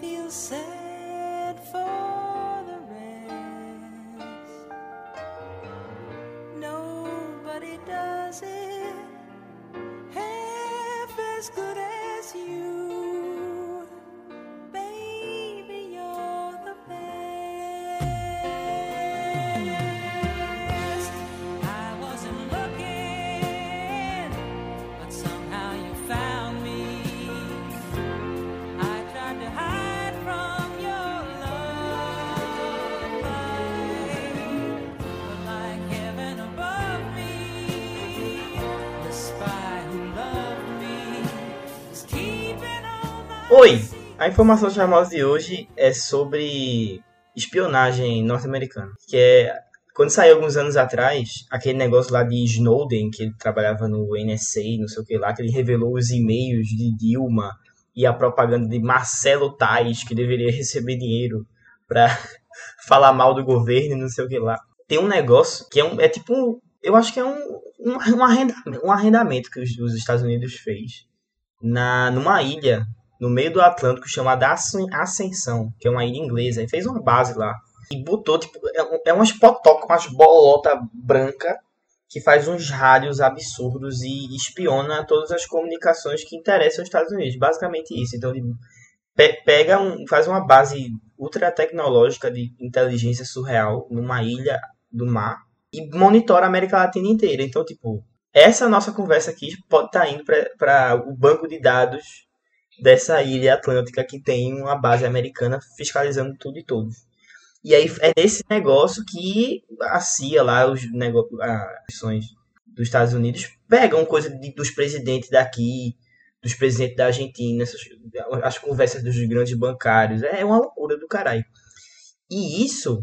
feel sad for the rest. Nobody does it half as good as A informação charmosa de hoje é sobre espionagem norte-americana. Que é. Quando saiu alguns anos atrás, aquele negócio lá de Snowden, que ele trabalhava no NSA, não sei o que lá, que ele revelou os e-mails de Dilma e a propaganda de Marcelo Tais, que deveria receber dinheiro pra falar mal do governo não sei o que lá. Tem um negócio que é, um, é tipo um. Eu acho que é um, um, um arrendamento, um arrendamento que os, os Estados Unidos fez na, numa ilha no meio do Atlântico chamada Ascen- Ascensão, que é uma ilha inglesa, e fez uma base lá. E botou, tipo, é, é umas potocas, umas bolota branca que faz uns rádios absurdos e espiona todas as comunicações que interessam os Estados Unidos. Basicamente isso. Então ele pe- pega um, faz uma base ultra tecnológica de inteligência surreal numa ilha do mar e monitora a América Latina inteira. Então, tipo, essa nossa conversa aqui pode estar indo para o banco de dados dessa ilha atlântica que tem uma base americana fiscalizando tudo e todos. E aí é nesse negócio que a CIA lá, os negócios, as dos Estados Unidos pegam coisa de- dos presidentes daqui, dos presidentes da Argentina, essas- as conversas dos grandes bancários. É uma loucura do caralho. E isso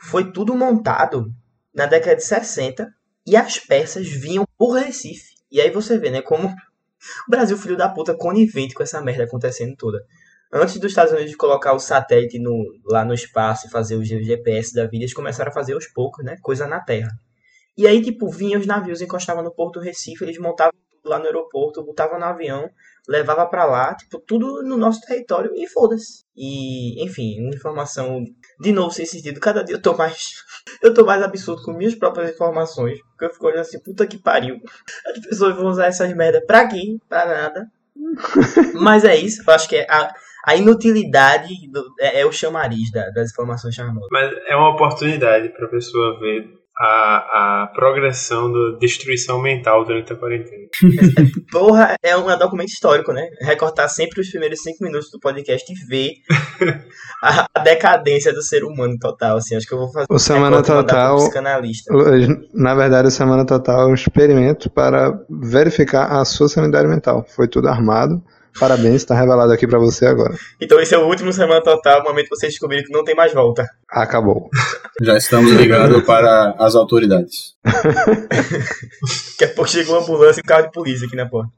foi tudo montado na década de 60 e as peças vinham por Recife. E aí você vê, né, como o Brasil, filho da puta, conivente com essa merda acontecendo toda. Antes dos Estados Unidos colocar o satélite no, lá no espaço e fazer o GPS da vida, eles começaram a fazer aos poucos, né? Coisa na Terra. E aí, tipo, vinham os navios, encostavam no Porto Recife, eles montavam lá no aeroporto, botavam no avião, levava pra lá, tipo, tudo no nosso território e foda-se. E, enfim, informação, de novo, sem sentido. Cada dia eu tô mais. Eu tô mais absurdo com minhas próprias informações. Porque eu fico olhando assim, puta que pariu. As pessoas vão usar essas merda pra quê? Pra nada. Mas é isso, eu acho que é a, a inutilidade do- é, é o chamariz da- das informações charmosas. Mas é uma oportunidade para a pessoa ver a, a progressão da destruição mental durante a quarentena. Porra, é um, documento histórico, né? Recortar sempre os primeiros cinco minutos do podcast e ver a, a decadência do ser humano total, assim. Acho que eu vou fazer O Semana Total- psicanalista. Na verdade, a Semana Total é um experimento para verificar a sua sanidade mental. Foi tudo armado. Parabéns, está revelado aqui para você agora. Então esse é o último Semana Total, o momento que vocês descobriram que não tem mais volta. Acabou. Já estamos ligados para as autoridades. Daqui a pouco chegou uma ambulância e um carro de polícia aqui na porta.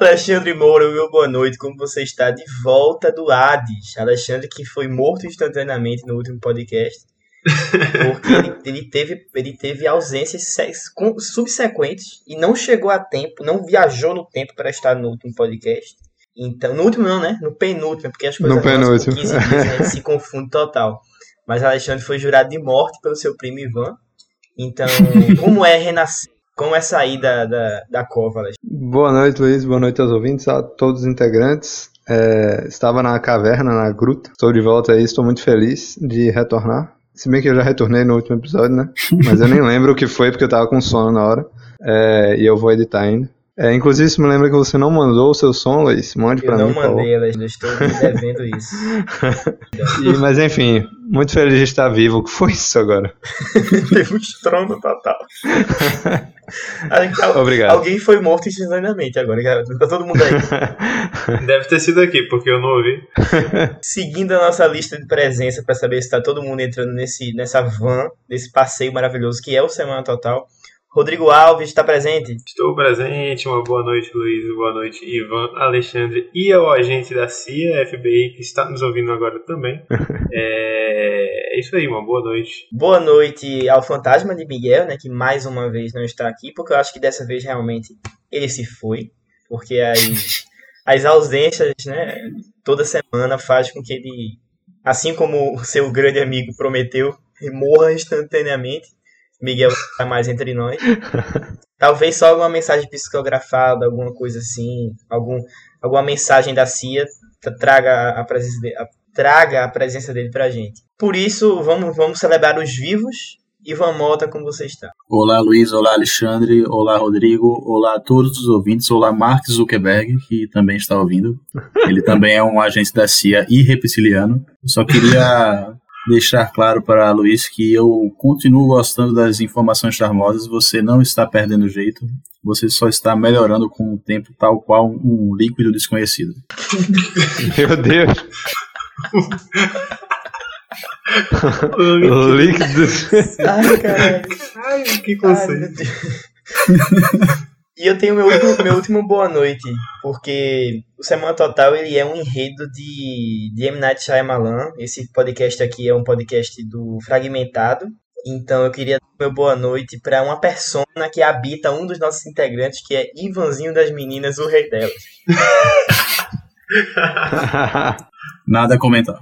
Alexandre Moura, meu boa noite. Como você está? De volta do Hades. Alexandre que foi morto instantaneamente no último podcast. Porque ele, ele teve, ele teve ausências subsequentes e não chegou a tempo, não viajou no tempo para estar no último podcast. Então, no último não, né? No penúltimo, porque as coisas No penúltimo. 15 dias a gente se confunde total. Mas Alexandre foi jurado de morte pelo seu primo Ivan. Então, como é renascer? Como é sair da, da, da cova, Alexandre? Boa noite, Luiz. Boa noite aos ouvintes, a todos os integrantes. É, estava na caverna, na gruta. Estou de volta aí, estou muito feliz de retornar. Se bem que eu já retornei no último episódio, né? Mas eu nem lembro o que foi, porque eu tava com sono na hora. É, e eu vou editar ainda. É, inclusive, isso me lembra que você não mandou o seu som, Luiz. Mande Eu pra não mim, por favor. mandei, Alexandre. Estou me devendo isso. E- mas enfim, muito feliz de estar vivo. O que foi isso agora? Teve um estrondo total. Al- Obrigado. Alguém foi morto instantaneamente agora. cara. Tá todo mundo aí. Deve ter sido aqui, porque eu não ouvi. Seguindo a nossa lista de presença para saber se tá todo mundo entrando nesse, nessa van, nesse passeio maravilhoso que é o Semana Total. Rodrigo Alves está presente. Estou presente, uma boa noite, Luiz, boa noite, Ivan, Alexandre e ao agente da CIA, FBI, que está nos ouvindo agora também. É, é isso aí, uma boa noite. Boa noite ao fantasma de Miguel, né, que mais uma vez não está aqui, porque eu acho que dessa vez realmente ele se foi, porque as, as ausências, né, toda semana faz com que ele, assim como o seu grande amigo prometeu, morra instantaneamente. Miguel está mais entre nós. Talvez só alguma mensagem psicografada, alguma coisa assim, algum, alguma mensagem da CIA tra- traga a presença dele, a- traga a presença dele pra gente. Por isso, vamos, vamos celebrar os vivos. Ivan Mota, como você está? Olá, Luiz. Olá, Alexandre. Olá, Rodrigo. Olá a todos os ouvintes. Olá, Mark Zuckerberg, que também está ouvindo. Ele também é um agente da CIA e só queria deixar claro para Luiz que eu continuo gostando das informações charmosas. Você não está perdendo jeito. Você só está melhorando com o tempo, tal qual um líquido desconhecido. Meu Deus. Líquido. Ai, caralho. Ai, que Ai, conceito. Deus. E eu tenho meu último, meu último boa noite, porque o Semana Total ele é um enredo de, de M. Night Shyamalan. Esse podcast aqui é um podcast do Fragmentado. Então eu queria dar meu boa noite para uma persona que habita um dos nossos integrantes, que é Ivanzinho das Meninas, o rei delas. Nada a comentar.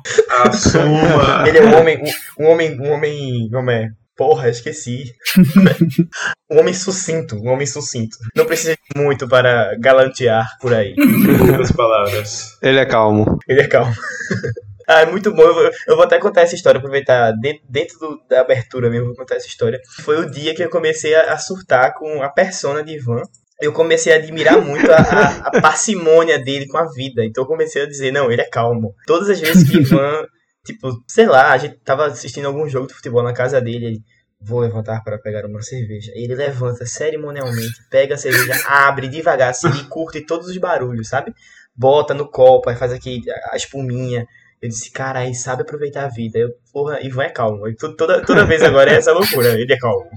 Assuma. Ele é um homem, um, um homem, um homem, como é? Porra, esqueci. um homem sucinto, um homem sucinto. Não precisa de muito para galantear por aí. Poucas palavras. Ele é calmo. Ele é calmo. ah, é muito bom. Eu vou, eu vou até contar essa história, aproveitar dentro, dentro do- da abertura mesmo, vou contar essa história. Foi o dia que eu comecei a, a surtar com a persona de Ivan. Eu comecei a admirar muito a, a, a parcimônia dele com a vida. Então eu comecei a dizer, não, ele é calmo. Todas as vezes que Ivan, tipo, sei lá, a gente tava assistindo algum jogo de futebol na casa dele, ele, vou levantar para pegar uma cerveja. Ele levanta cerimonialmente, pega a cerveja, abre devagar assim e curte todos os barulhos, sabe? Bota no copo, aí faz aqui a espuminha. Eu disse, cara, aí sabe aproveitar a vida. Eu, porra, Ivan é calmo. Eu, to- toda, toda vez agora é essa loucura, ele é calmo.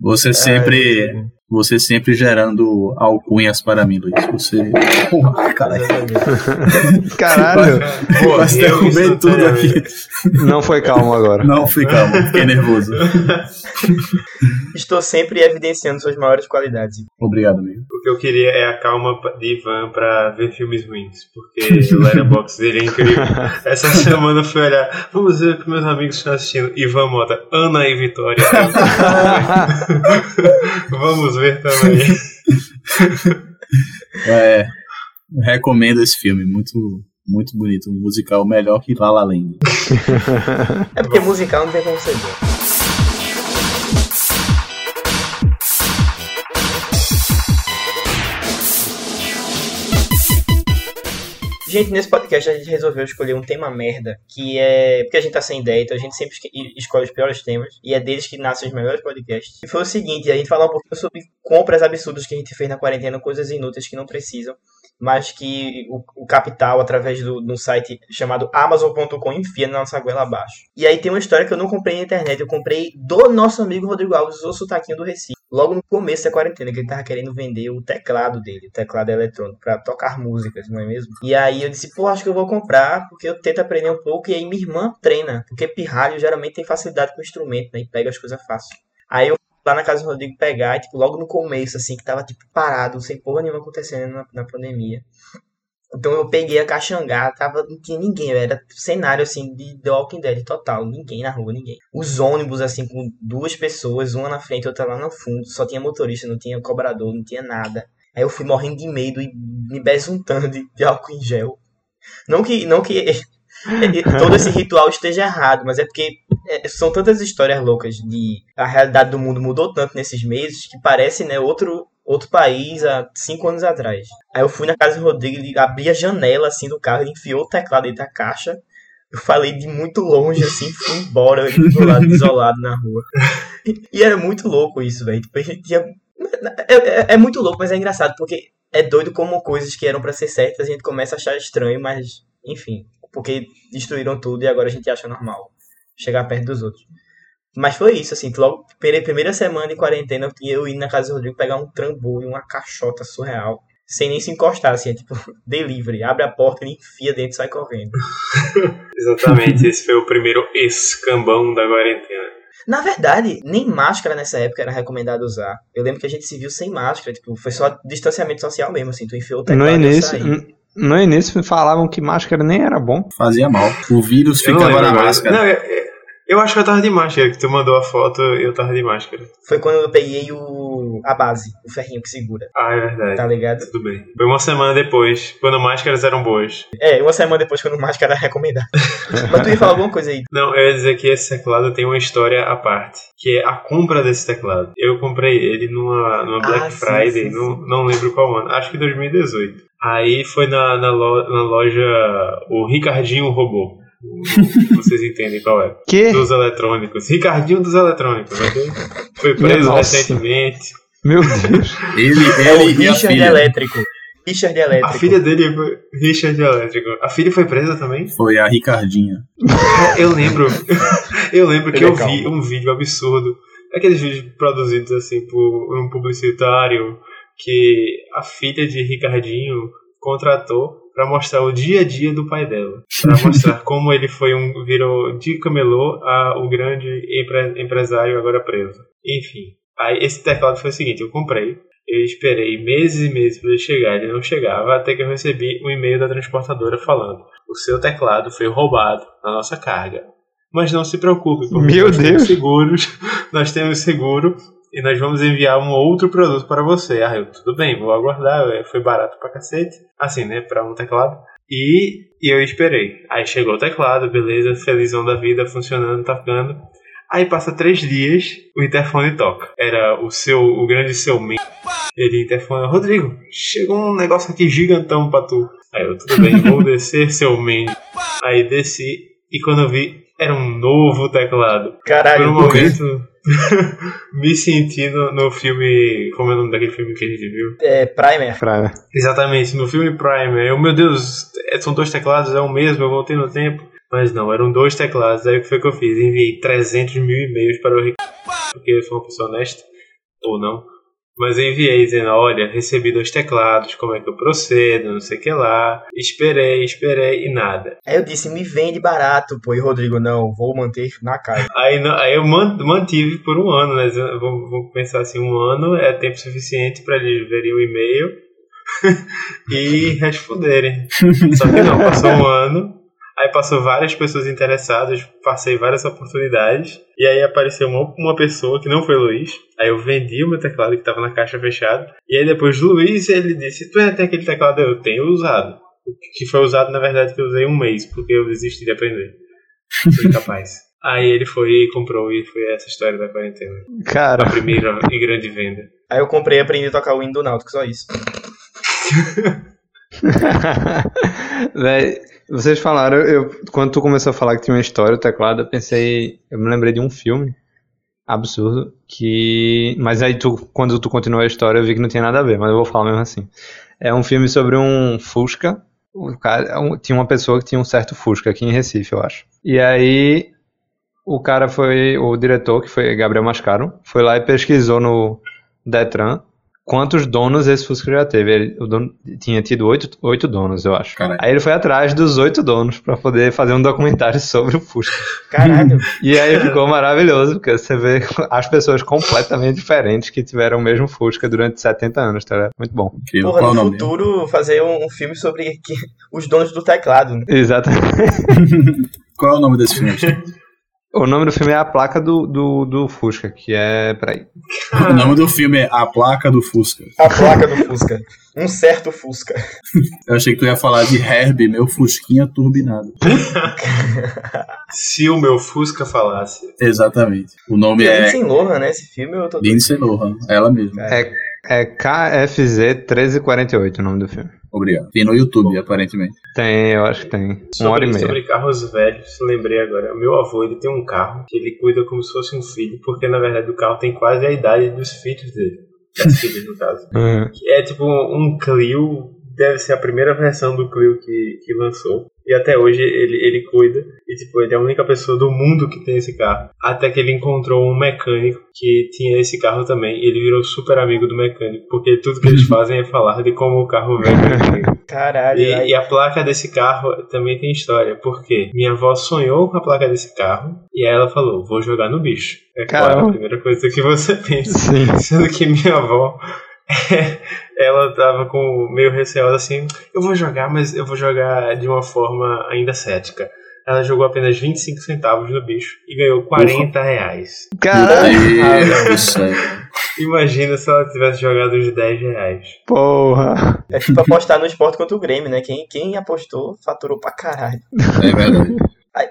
Você sempre, Ai, você sempre gerando alcunhas para mim, Luiz. Você. Porra, caralho. Caralho. Quase derrubei tudo aqui. Não foi calmo agora. Não, fui calmo, fiquei nervoso. Estou sempre evidenciando suas maiores qualidades. Obrigado, amigo. O que eu queria é a calma de Ivan pra ver filmes ruins, porque o Letterboxd dele é incrível. Essa semana fui olhar, vamos ver o que meus amigos estão assistindo. Ivan Mota, Ana e Vitória. vamos ver também. É, recomendo esse filme, muito, muito bonito. Um musical melhor que La La Land. É porque musical não tem como ser bom. Gente, nesse podcast a gente resolveu escolher um tema merda, que é. Porque a gente tá sem ideia, então a gente sempre escolhe os piores temas, e é deles que nascem os melhores podcasts. E foi o seguinte: a gente falar um pouquinho sobre compras absurdas que a gente fez na quarentena, coisas inúteis que não precisam, mas que o, o capital, através do, de um site chamado Amazon.com, enfia na nossa goela abaixo. E aí tem uma história que eu não comprei na internet, eu comprei do nosso amigo Rodrigo Alves, o sotaquinho do Recife. Logo no começo da quarentena, que ele tava querendo vender o teclado dele, o teclado eletrônico, pra tocar músicas, não é mesmo? E aí eu disse, pô, acho que eu vou comprar, porque eu tento aprender um pouco, e aí minha irmã treina, porque pirralho geralmente tem facilidade com o instrumento, né, e pega as coisas fácil. Aí eu lá na casa do Rodrigo pegar, e tipo, logo no começo, assim, que tava, tipo, parado, sem porra nenhuma acontecendo na, na pandemia. Então eu peguei a caxangá, tava, não tinha ninguém, era cenário assim de The Walking Dead total, ninguém na rua, ninguém. Os ônibus assim com duas pessoas, uma na frente, outra lá no fundo, só tinha motorista, não tinha cobrador, não tinha nada. Aí eu fui morrendo de medo e me besuntando de, de álcool em gel. Não que, não que todo esse ritual esteja errado, mas é porque é, são tantas histórias loucas de a realidade do mundo mudou tanto nesses meses que parece, né, outro outro país há cinco anos atrás. Aí eu fui na casa do Rodrigo, ele abria a janela assim do carro, ele enfiou o teclado dentro da caixa. Eu falei de muito longe, assim, fui embora, isolado na rua. E era muito louco isso, velho. Tipo, tinha. É, é- é muito louco, mas é engraçado, porque é doido como coisas que eram pra ser certas a gente começa a achar estranho, mas, enfim, porque destruíram tudo e agora a gente acha normal chegar perto dos outros. Mas foi isso, assim, logo, primeira, primeira semana de quarentena, eu tinha- eu ir na casa do Rodrigo pegar um trambolho, uma caixota surreal, sem nem se encostar, assim, é tipo, delivery, abre a porta, ele enfia dentro e sai correndo. Exatamente, esse foi o primeiro escambão da quarentena. Na verdade, nem máscara nessa época era recomendado usar. Eu lembro que a gente se viu sem máscara, tipo, foi só distanciamento social mesmo, assim, tu enfiou o No teclado e eu início, no início falavam que máscara nem era bom. Fazia mal. O vírus Eu ficava na máscara. Não, eu, acho que eu tava de máscara, que tu mandou a foto e eu tava de máscara. Foi quando eu peguei o a base, o ferrinho que segura, Ah, é verdade. tá ligado? Tudo bem. Foi uma semana depois, quando máscaras eram boas. É, uma semana depois quando máscara era recomendado. Mas tu ia falar alguma coisa aí. Não, eu ia dizer que esse teclado tem uma história à parte, que é a compra desse teclado. Eu comprei ele numa, numa Black Ah, Friday, sim, não, sim. não lembro qual ano, acho que 2018. Aí foi na, na, lo- na loja o Ricardinho Robô. Vocês entendem qual é. Que? Dos eletrônicos. Ricardinho dos eletrônicos, ok? Foi preso recentemente. Meu Deus. Ele, É o ele e a Richard filha. Elétrico. Richard Elétrico. A filha dele foi Richard Elétrico. A filha foi presa também? Foi a Ricardinha. Eu lembro. eu lembro que Ele é eu vi um vídeo absurdo. Aqueles vídeos produzidos assim por um publicitário que a filha de Ricardinho contratou pra mostrar o dia a dia do pai dela. Pra mostrar como ele foi um. virou de camelô a o grande empre- empresário agora preso. Enfim. Aí esse teclado foi o seguinte, eu comprei. Eu esperei meses e meses para ele chegar, ele não chegava, até que eu recebi um e-mail da transportadora falando: o seu teclado foi roubado na nossa carga. Mas não se preocupe, porque Meu nós Deus. temos seguros, nós temos seguro e nós vamos enviar um outro produto para você. Ah, eu, tudo bem, vou aguardar, é, foi barato pra cacete, assim, né, para um teclado. E, e eu esperei. Aí chegou o teclado, beleza, felizão da vida, funcionando, tocando. Aí passa três dias, o interfone toca. Era o seu, o grande seu men. Ele interfona, Rodrigo, chegou um negócio aqui gigantão pra tu. Aí eu, tudo bem, vou descer, seu men. Aí desci, e quando eu vi, era um novo teclado. Caralho, um por quê? momento, me senti no, filme, como é o nome daquele filme que a gente viu? é Primer. Pra... Exatamente, no filme Prime. Eu, meu Deus, é- são dois teclados, é o mesmo, eu voltei no tempo. Mas não, eram dois teclados. Aí o que foi que eu fiz? Enviei 300 mil e-mails para o Ricardo, porque eu sou uma pessoa honesta, ou não. Mas eu enviei dizendo: olha, recebi dois teclados, como é que eu procedo, não sei o que lá. Esperei, esperei e nada. Aí eu disse, me vende barato, pô. E Rodrigo, não, vou manter na casa. Aí, não- aí eu man- mantive por um ano, né? Vamos pensar assim: um ano é tempo suficiente para eles verem o e-mail e responderem. Só que não, passou um ano, aí passou várias pessoas interessadas, passei várias oportunidades, e aí apareceu uma, uma pessoa que não foi Luiz, aí eu vendi o meu teclado que estava na caixa fechada, e aí depois Luiz, ele disse, tu ainda tem aquele teclado? Eu tenho usado. Que foi usado, na verdade, que eu usei um mês, porque eu desisti de aprender. Fui capaz. Aí ele foi e comprou, e foi essa história da quarentena. Cara, A primeira e grande venda. Aí eu comprei e aprendi a tocar o hino do Náutico, só isso. Véi, vocês falaram, eu, quando tu começou a falar que tinha uma história, o teclado, eu pensei, eu me lembrei de um filme absurdo que, mas aí tu, quando tu continuou a história, eu vi que não tinha nada a ver, mas eu vou falar mesmo assim. É um filme sobre um Fusca, o cara, um- tinha uma pessoa que tinha um certo Fusca aqui em Recife, eu acho. E aí o cara foi, o diretor, que foi Gabriel Mascaro, foi lá e pesquisou no Detran quantos donos esse Fusca já teve. Ele, o dono tinha tido oito, oito donos, eu acho. Caralho. Aí ele foi atrás dos oito donos pra poder fazer um documentário sobre o Fusca. Caralho. E aí ficou maravilhoso, porque você vê as pessoas completamente diferentes que tiveram o mesmo Fusca durante 70 anos, tá ligado? Muito bom. Incrível. Porra, Qual o no dele? futuro fazer um, um filme sobre que- os donos do teclado. né? Exatamente. Qual é o nome desse filme? O nome do filme é A Placa do, do, do Fusca, que é. Peraí. o nome do filme é A Placa do Fusca. A placa do Fusca. Um certo Fusca. Eu achei que tu ia falar de Herbie, meu Fusquinha turbinado. Se o meu Fusca falasse. Exatamente. O nome é Lindsay Lohan, né? Esse filme eu tô... Lindsay Lohan, ela mesma. É, é KFZ 1348 o nome do filme. Obrigado. Tem no YouTube, aparentemente. Tem, eu acho que tem. Uma hora e Sobre, meia. sobre carros velhos, lembrei agora. Meu avô ele tem um carro que ele cuida como se fosse um filho, porque na verdade o carro tem quase a idade dos filhos dele. Das filhas, no caso. Uhum. Que é tipo um Clio deve ser a primeira versão do Clio que, que lançou. E até hoje ele, ele cuida. E tipo, ele é a única pessoa do mundo que tem esse carro. Até que ele encontrou um mecânico que tinha esse carro também. E ele virou super amigo do mecânico. Porque tudo que eles fazem é falar de como o carro vem. Caralho, E, e a placa desse carro também tem história, porque minha avó sonhou com a placa desse carro e aí ela falou: vou jogar no bicho. É claro, Caramba. a primeira coisa que você pensa. Sim. Sendo que minha avó, ela tava com meio receosa assim: eu vou jogar, mas eu vou jogar de uma forma ainda cética. Ela jogou apenas 25 centavos no bicho e ganhou 40 reais. Caralho. Imagina se ela tivesse jogado os 10 reais. porra. É tipo apostar no esporte contra o Grêmio, né? Quem, quem apostou faturou pra caralho. É verdade.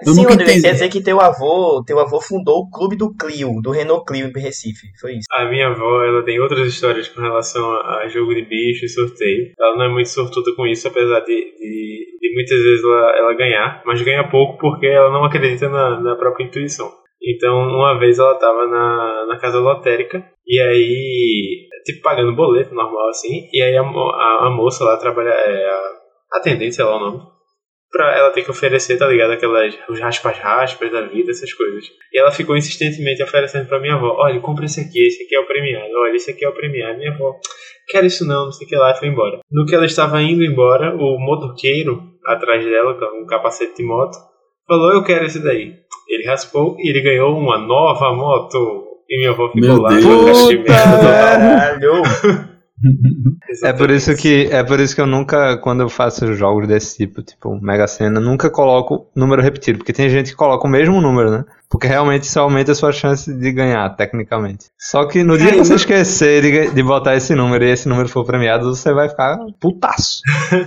Eu Sim, Rodrigo, entendi. quer dizer que teu avô, teu avô fundou o clube do Clio, do Renault Clio em Recife. Foi isso. A minha avó, ela tem outras histórias com relação a, a jogo de bicho e sorteio. Ela não é muito sortuda com isso, apesar de, de, de muitas vezes ela, ela ganhar, mas ganha pouco porque ela não acredita na, na própria intuição. Então, uma vez ela tava na, na casa lotérica e aí, tipo, pagando boleto normal assim, e aí a, a, a moça lá trabalha, é a atendente, sei lá o nome, pra ela ter que oferecer, tá ligado? Aquelas, os raspas-raspas da vida, essas coisas. E ela ficou insistentemente oferecendo pra minha avó: olha, compra esse aqui, esse aqui é o premiado, olha, esse aqui é o premiado. Minha avó, quero isso não, não sei o que lá, e foi embora. No que ela estava indo embora, o motoqueiro atrás dela, com um capacete de moto, falou: eu quero esse daí. Ele raspou e ele ganhou uma nova moto. E minha avó ficou Meu lá, Deus. com cara de merda total. Caralho! É por isso que é por isso que eu nunca, quando eu faço jogos desse tipo, tipo Mega Sena, nunca coloco número repetido, porque tem gente que coloca o mesmo número, né? Porque realmente isso aumenta a sua chance de ganhar, tecnicamente. Só que no dia que você esquecer de, de botar esse número e esse número for premiado, você vai ficar putaço.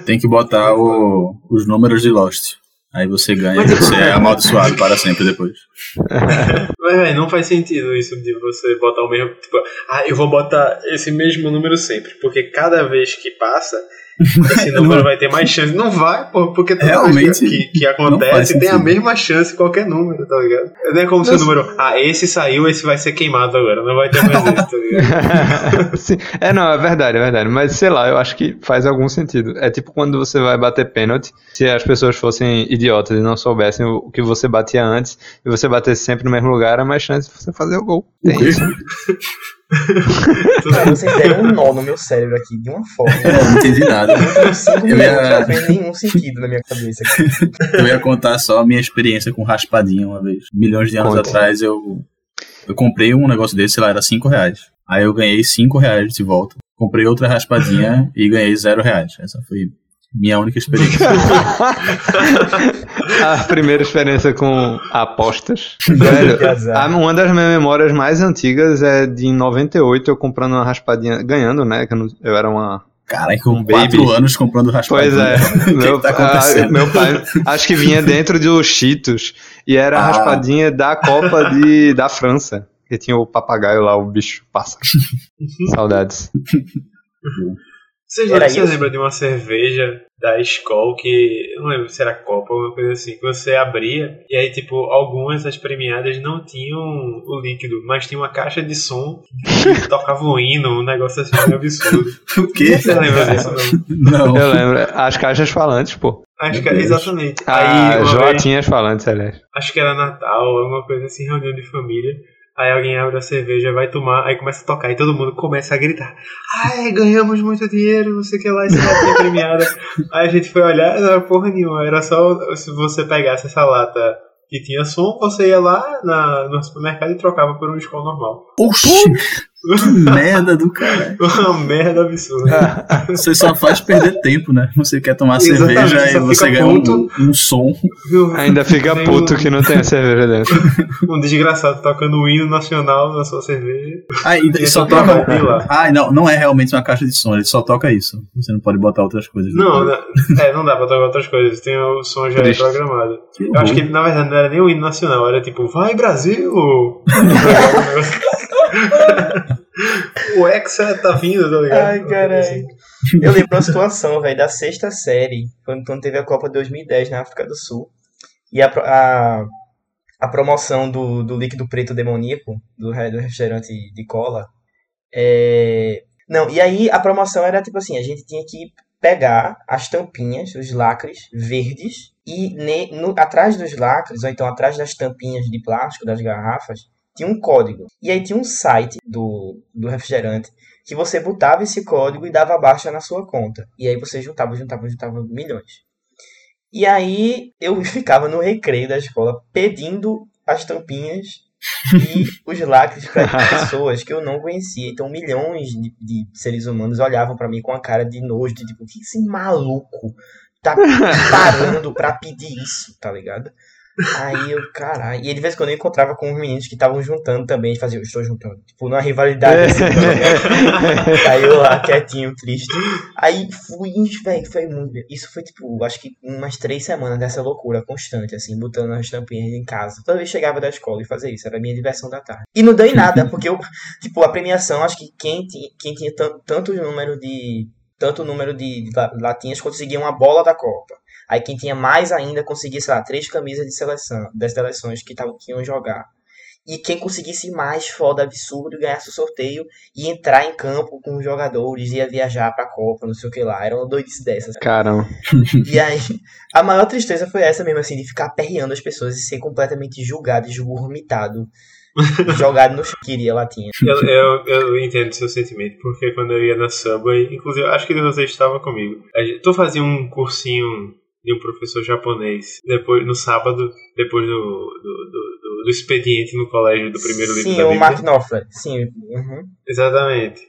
Tem que botar o- os números de Lost. Aí você ganha e você é amaldiçoado para sempre depois. Mas, velho, não faz sentido isso de você botar o mesmo. Tipo, ah, eu vou botar esse mesmo número sempre. Porque cada vez que passa, esse número vai ter mais chance. Não vai, pô, porque toda Realmente, que, que não acontece tem a mesma chance qualquer número, tá ligado? Não é como se o número. Ah, esse saiu, esse vai ser queimado agora. Não vai ter mais esse, tá ligado? Sim. É, não, é verdade, é verdade. Mas sei lá, eu acho que faz algum sentido. É tipo quando você vai bater pênalti, se as pessoas fossem idiotas e não soubessem o que você batia antes, e você batesse sempre no mesmo lugar, é mais chance de você fazer o gol. Tem isso. Cara, vocês deram um nó no meu cérebro aqui, de uma forma. É, não entendi nada. Eu minutos ia- não nenhum sentido na minha cabeça. aqui. Eu ia contar só a minha experiência com raspadinha uma vez. Milhões de anos Conta. atrás eu, eu comprei um negócio desse, sei lá, era 5 reais. Aí eu ganhei 5 reais de volta. Comprei outra raspadinha e ganhei 0 reais. Essa foi minha única experiência. A primeira experiência com apostas. Velho, uma das minhas memórias mais antigas é de em 98, eu comprando uma raspadinha, ganhando, né? Que eu, não- eu era uma. Caralho, com Um 4 baby. anos comprando raspadinha. Pois é. meu, que tá acontecendo? meu pai, acho que vinha dentro dos Cheetos e era a Ah. raspadinha da Copa de, da França. Que tinha o papagaio lá, o bicho pássaro. Saudades. Vocês Era você lembra de uma cerveja da Skol que. Eu não lembro se era Copa ou alguma coisa assim, que você abria e aí, tipo, algumas das premiadas não tinham o líquido, mas tinha uma caixa de som que tocava um hino, um negócio assim meio absurdo. O quê? Você lembra disso? Não? Não. Eu lembro. As caixas falantes, pô. Acho que exatamente. Ah, Aí, uma vez, joatinhas falantes, aliás. acho que era Natal, alguma coisa assim, reunião de família. Aí alguém abre a cerveja, vai tomar, aí começa a tocar e todo mundo começa a gritar. Ai, ganhamos muito dinheiro, não sei o que lá, essa latinha premiada. Aí a gente foi olhar, não era porra nenhuma, era só se você pegasse essa lata que tinha som, você ia lá na, no supermercado e trocava por um Skol normal. Oxi! Que merda do cara. Uma merda absurda. Você só faz perder tempo, né? Você quer tomar Exatamente, cerveja só e você fica ganha um, puto. um som. Ainda fica Tem puto um- que não tem a cerveja dentro. Um desgraçado tocando o hino nacional na sua cerveja. Ah, e, E só toca. lá. Ah, não, não é realmente uma caixa de som, ele só toca isso. Você não pode botar outras coisas. Não, não- é, não dá pra tocar outras coisas, tem o som já Triste. programado. Que Eu acho horror. que na verdade não era nem o hino nacional, era tipo, vai Brasil! O Hexa tá vindo, tá ligado? Ai, caralho. Eu lembro uma situação, velho, da sexta série, quando, quando teve a Copa 2010 na África do Sul. E a, a, a promoção do, do líquido preto demoníaco, do, do refrigerante de cola. É... Não, e aí a promoção era tipo assim, a gente tinha que pegar as tampinhas, os lacres verdes, e ne- no- atrás dos lacres, ou então atrás das tampinhas de plástico das garrafas, tinha um código. E aí tinha um site do, do refrigerante que você botava esse código e dava baixa na sua conta. E aí você juntava, juntava, juntava milhões. E aí eu ficava no recreio da escola pedindo as tampinhas e os lacres para pessoas que eu não conhecia. Então milhões de, de seres humanos olhavam para mim com a cara de nojo, de tipo, o que esse maluco tá parando pra pedir isso, tá ligado? Aí eu, caralho. E aí, de vez em quando eu encontrava com uns meninos que estavam juntando também, e faziam, eu estou juntando. Tipo, numa rivalidade assim, tá ligado? Aí eu lá, quietinho, triste. Aí fui, velho, foi muito. Isso foi, tipo, acho que umas três semanas dessa loucura constante, assim, botando as tampinhas em casa. Toda vez chegava da escola e fazia isso, era a minha diversão da tarde. E não deu em nada, porque eu, tipo, a premiação, acho que quem, ti- quem tinha tan- tanto número de. Tanto número de la- latinhas conseguia uma bola da Copa. Aí quem tinha mais ainda conseguia, sei lá, três camisas de seleção, das seleções que, tavam, que iam jogar. E quem conseguisse mais foda absurdo ganhasse o sorteio e entrar em campo com os jogadores, ia viajar pra Copa, não sei o que lá. Era uma doidice dessas. Caramba. E aí, a maior tristeza foi essa mesmo, assim, de ficar aperreando as pessoas e ser completamente julgado, esgurmitado, jogado no chão. Queria latinha. Eu, eu, eu entendo seu sentimento, porque quando eu ia na Subway, inclusive, acho que você estava comigo. Tu fazia um cursinho de um professor japonês depois no sábado, depois do, do, do, do- expediente no colégio do primeiro livro Sim, da o Bíblia. Mark Knopfler. Sim, uhum. Exatamente.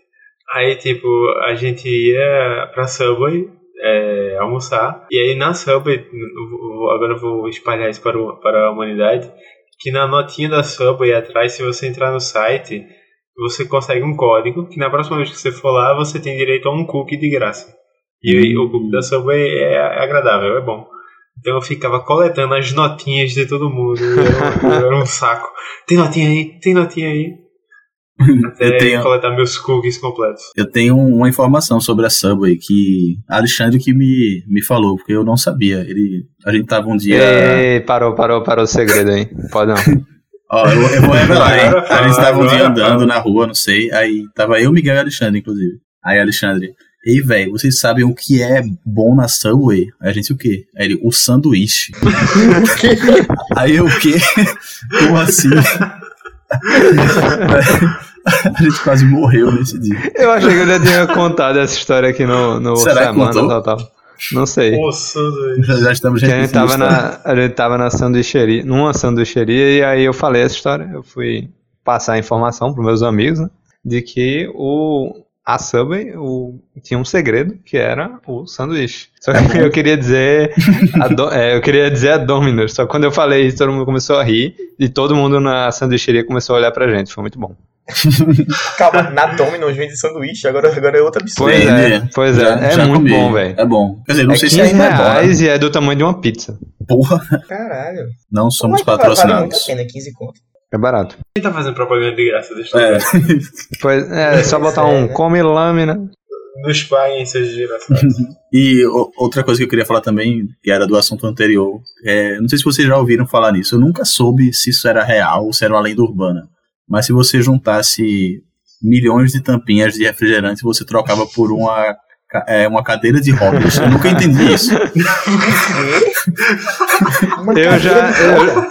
Aí, tipo, a gente ia pra Subway é, almoçar. E aí, na Subway, agora eu vou espalhar isso para, o- para a humanidade, que na notinha da Subway atrás, se você entrar no site, você consegue um código, que na próxima vez que você for lá, você tem direito a um cookie de graça. E aí, o cookie da Subway é agradável, é bom. Então eu ficava coletando as notinhas de todo mundo. Era um, era um saco. Tem notinha aí? Tem notinha aí? Até Eu tenho- coletar meus cookies completos. Eu tenho uma informação sobre a Subway que Alexandre que me, me falou, porque eu não sabia. Ele, a gente tava um dia. Ei, parou, parou, parou o segredo aí. Pode não. Ó, eu, eu vou revelar, hein? A gente tava um dia andando na rua, não sei. Aí tava eu, Miguel e Alexandre, inclusive. Aí Alexandre, ei, velho, vocês sabem o que é bom na Subway? Aí a gente, o quê? Aí ele, o sanduíche. Aí eu, o quê? Como assim? a gente quase morreu nesse dia. Eu achei que eu já tinha contado essa história aqui no, no Será que Semana contou? Total. Não sei. Nossa, Já, já estamos Que a gente tava na, a gente tava na sanduicheria, numa sanduicheria, e aí eu falei essa história. Eu fui passar a informação pros meus amigos, né, de que o, a Subway o, tinha um segredo, que era o sanduíche. Só que eu queria dizer, a Do- é, eu queria dizer a Domino's, só que quando eu falei isso, todo mundo começou a rir, e todo mundo na sanduicheria começou a olhar pra gente, foi muito bom. Calma, na Domino's vende sanduíche, agora, agora é outra absurdo. Pois é, Vende. pois é, Já- é já muito comi. bom, velho. É bom. Quer dizer, não É sei 15 se ainda é bom. né? reais e é do tamanho de uma pizza. Porra, Caralho. não somos Como é que vale- Vale muito patrocinados. a pena, 15 conto. É barato. Quem tá fazendo propaganda de graça? Deixa É. Pois é, só botar um É, né? come lâmina. Nos paguem, seus desgraçados. E o- outra coisa que eu queria falar também, que era do assunto anterior, é, não sei se vocês já ouviram falar nisso. Eu nunca soube se isso era real ou se era uma lenda urbana. Mas se você juntasse milhões de tampinhas de refrigerante, você trocava por uma, é, uma cadeira de rodas. Eu nunca entendi isso. Eu já, eu,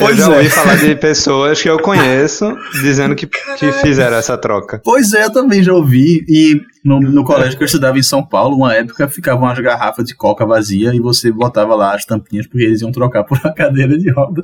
roda. eu Pois já é. ouvi falar de pessoas que eu conheço dizendo que, que fizeram essa troca. Pois é, eu também já ouvi. E no, no colégio que eu estudava em São Paulo, uma época ficavam as garrafas de coca vazia e você botava lá as tampinhas porque eles iam trocar por uma cadeira de roda.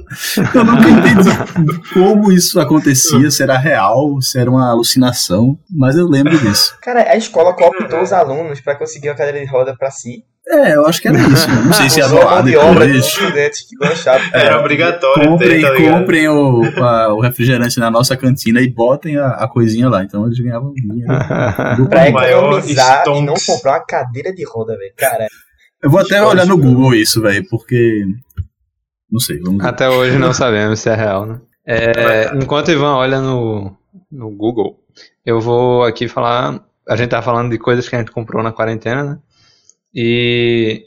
Eu nunca entendi como isso acontecia, se era real, se era uma alucinação, mas eu lembro disso. Cara, a escola cooptou os alunos pra conseguir uma cadeira de roda pra si. É, eu acho que era isso. Não sei se obra dos depois. lanchavam. Era obrigatório Comprem, ter, tá comprem o, a- o refrigerante na nossa cantina e botem a, a coisinha lá. Então eles ganhavam dinheiro. Pra O maior economizar e não comprar uma cadeira de roda, velho. Cara, Eu vou até olhar no Google isso, velho, porque. Não sei, vamos ver. Até hoje não sabemos se é real, né? É, enquanto o Ivan olha no, no Google, eu vou aqui falar. A gente tá falando de coisas que a gente comprou na quarentena, né? E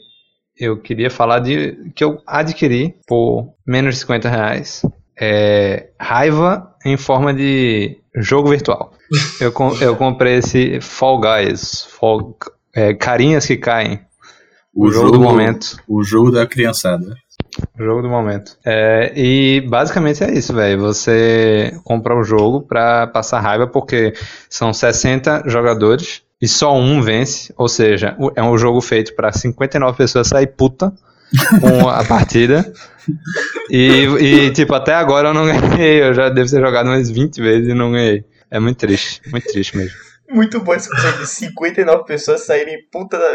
eu queria falar de que eu adquiri por menos de 50 reais. É, raiva em forma de jogo virtual. Eu, com- eu comprei esse Fall Guys. Fall, É, carinhas que caem. O, O jogo do momento. O jogo da criançada. Jogo do momento. É, e basicamente é isso, velho. Você compra o jogo pra passar raiva, porque são 60 jogadores e só um vence. Ou seja, é um jogo feito pra 59 pessoas sair puta com a partida. E, e, tipo, até agora eu não ganhei. Eu já devo ter jogado umas 20 vezes e não ganhei. É muito triste, muito triste mesmo. Muito bom esse conceito de 59 pessoas saírem puta da.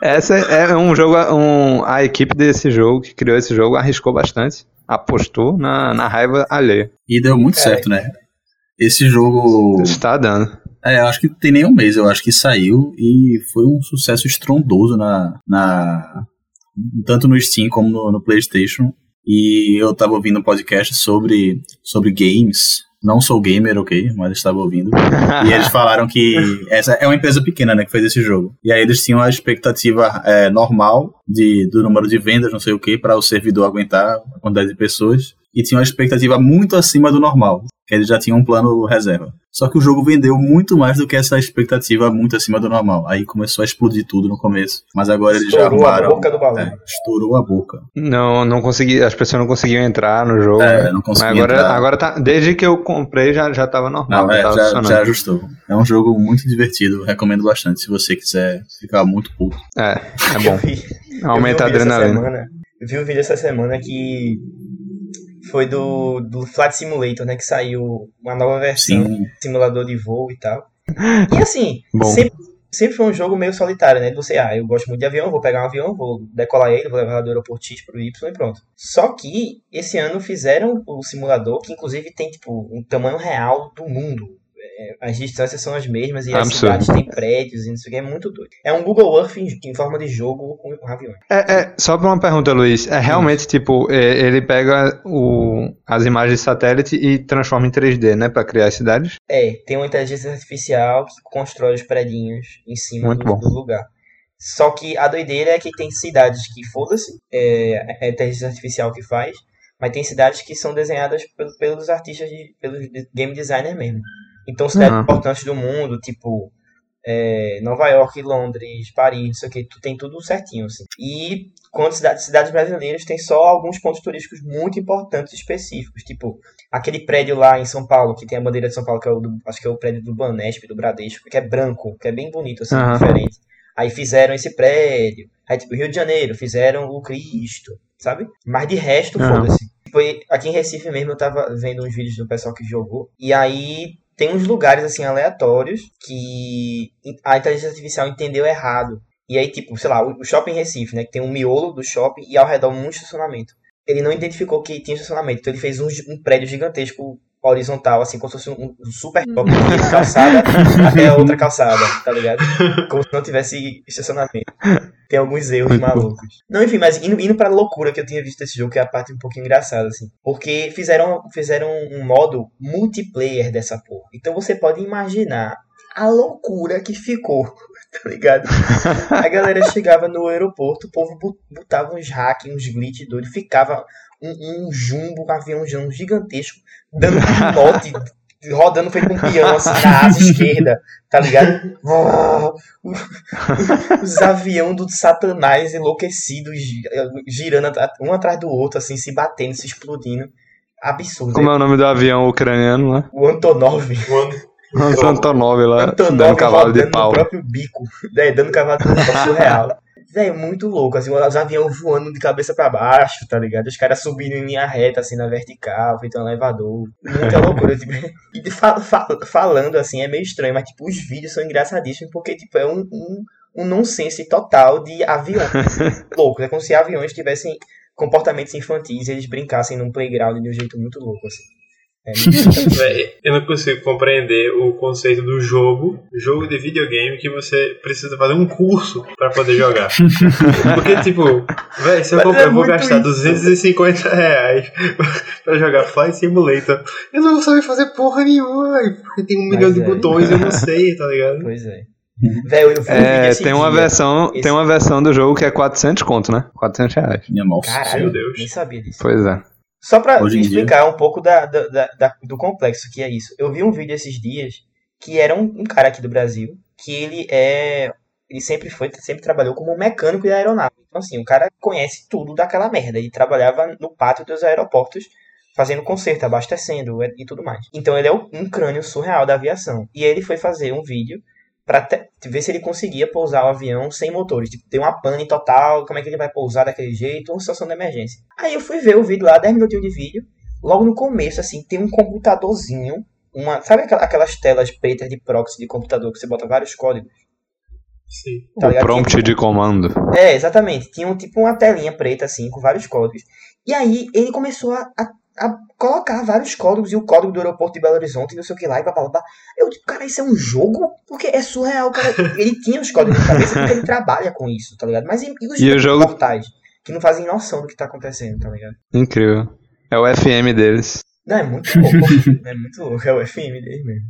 Essa é um jogo. Um, a equipe desse jogo, que criou esse jogo, arriscou bastante. Apostou na, na raiva alheia. E deu muito Cara, certo, né? Esse jogo. Está dando. É, eu acho que tem nem um mês, eu acho que saiu e foi um sucesso estrondoso na. na tanto no Steam como no, no PlayStation. E eu tava ouvindo um podcast sobre, sobre games. Não sou gamer, ok, mas estava ouvindo. E eles falaram que essa é uma empresa pequena, né, que fez esse jogo. E aí eles tinham a expectativa é, normal de, do número de vendas, não sei o que, para o servidor aguentar a quantidade de pessoas. E tinham uma expectativa muito acima do normal, que eles já tinham um plano reserva. Só que o jogo vendeu muito mais do que essa expectativa muito acima do normal. Aí começou a explodir tudo no começo. Mas agora eles já Estourou a arrumaram. boca do balão. É, estourou a boca. Não, não consegui. As pessoas não conseguiam entrar no jogo. É, né? não conseguiam Mas agora, entrar. agora tá. Desde que eu comprei já, já tava normal. Não, é, já, já ajustou. É um jogo muito divertido, recomendo bastante se você quiser ficar muito puto. É, é bom. Aumenta a adrenalina. semana- eu vi um vídeo essa semana que foi do, do Flight Simulator, né? Que saiu uma nova versão, Sim, simulador de voo e tal. E assim, Bom. sempre, sempre foi um jogo meio solitário, né? Você, ah, eu gosto muito de avião, vou pegar um avião, vou decolar ele, vou levar do aeroporto X pro Y e pronto. Só que esse ano fizeram o simulador, que inclusive tem, tipo, um tamanho real do mundo. É, As distâncias são as mesmas e as Absurdo. cidades têm prédios e não sei o que, é muito doido. É um Google Earth em, em forma de jogo com avião. É, é, só pra uma pergunta, Luiz. É realmente tipo, é, ele pega o, as imagens de satélite e transforma em 3D, né? Pra criar as cidades? É, tem uma inteligência artificial que constrói os predinhos em cima do, do lugar. Só que a doideira é que tem cidades que, foda-se, é, é a inteligência artificial que faz, mas tem cidades que são desenhadas pelo- pelos artistas, de, pelos game designers mesmo. Então, cidades Aham. importantes do mundo, tipo é, Nova York, Londres, Paris, não sei o que, tu tem tudo certinho, assim. E quando cidades, cidades brasileiras tem só alguns pontos turísticos muito importantes específicos, tipo aquele prédio lá em São Paulo, que tem a bandeira de São Paulo, que é o do, acho que é o prédio do Banesp, do Bradesco, que é branco, que é bem bonito, assim, Aham. diferente. Aí fizeram esse prédio. Aí, tipo, Rio de Janeiro, fizeram o Cristo, sabe? Mas de resto, foda-se. Foi aqui em Recife mesmo, eu tava vendo uns vídeos do pessoal que jogou. E aí tem uns lugares, assim, aleatórios que a inteligência artificial entendeu errado. E aí, tipo, sei lá, o shopping Recife, né? Que tem um miolo do shopping e ao redor muito estacionamento. Ele não identificou que tinha estacionamento, então ele fez um, um prédio gigantesco horizontal, assim, como se fosse um, um super top de calçada até a outra calçada, tá ligado? Como se não tivesse estacionamento. Tem alguns erros Muito bom. malucos. Não, enfim, mas indo, indo pra loucura que eu tinha visto desse jogo, que é a parte um pouquinho engraçada, assim. Porque fizeram, fizeram um modo multiplayer dessa porra. Então você pode imaginar a loucura que ficou, tá ligado? A galera chegava no aeroporto, o povo botava uns hacks, uns glitch doidos, ficava um, um jumbo, um aviãozão gigantesco, dando pinote, rodando feito um peão assim na asa esquerda, tá ligado? Os aviões do satanás enlouquecidos, gi- girando um atrás do outro, assim, se batendo, se explodindo. Absurdo. Como é o nome do avião ucraniano lá? O Antonov. O Antonov lá, Antonov dando cavalo de pau. no próprio bico, né, dando cavalo de pau surreal. Velho, muito louco, assim, os aviões voando de cabeça pra baixo, tá ligado? Os caras subindo em linha reta, assim, na vertical, feito um elevador. Muita loucura, tipo, e de falando, assim, é meio estranho, mas, tipo, os vídeos são engraçadíssimos, porque, tipo, é um, um, um nonsense total de avião. louco, é como se aviões tivessem comportamentos infantis e eles brincassem num playground de um jeito muito louco, assim. É eu não consigo compreender o conceito do jogo, jogo de videogame que você precisa fazer um curso pra poder jogar. Porque, tipo, véi, se eu, Mas comprar, é eu vou gastar isso. 250 reais pra jogar Flight Simulator, eu não vou saber fazer porra nenhuma, porque tem um Mas milhão de é. botões e eu não sei, tá ligado? Pois é. Velho, vídeo É, tem uma dia. versão, Esse- tem uma versão do jogo que é 400 conto, né? 400 reais. Minha nossa. Caralho, Meu Deus. nem sabia disso. Pois é. Só em explicar um pouco da- da- da- do complexo que é isso. Eu vi um vídeo esses dias que era um, um cara aqui do Brasil que ele é. Ele sempre foi, sempre trabalhou como mecânico de aeronave. Então, assim, o cara conhece tudo daquela merda. Ele trabalhava no pátio dos aeroportos, fazendo conserto, abastecendo e tudo mais. Então, ele é um crânio surreal da aviação. E ele foi fazer um vídeo pra te- ver se ele conseguia pousar o avião sem motores. Tipo, ter uma pane total, como é que ele vai pousar daquele jeito, uma situação de emergência. Aí eu fui ver o vídeo lá, 10 minutinhos de vídeo. Logo no começo, assim, tem um computadorzinho. Uma, sabe aquela- aquelas telas pretas de proxy de computador que você bota vários códigos? Sim. Tá o prompt de comando. É, exatamente. Tinha um, tipo uma telinha preta, assim, com vários códigos. E aí ele começou a, a, a colocar vários códigos e o código do aeroporto de Belo Horizonte, não sei o que lá, e papapá. Eu, tipo, cara, isso é um jogo? Porque é surreal, cara. Ele tinha os códigos na cabeça porque ele trabalha com isso, tá ligado? Mas e, e os E jogo- portais que não fazem noção do que tá acontecendo, tá ligado? Incrível. É o FM deles. Não, é muito louco. é muito louco. É o FM dele mesmo.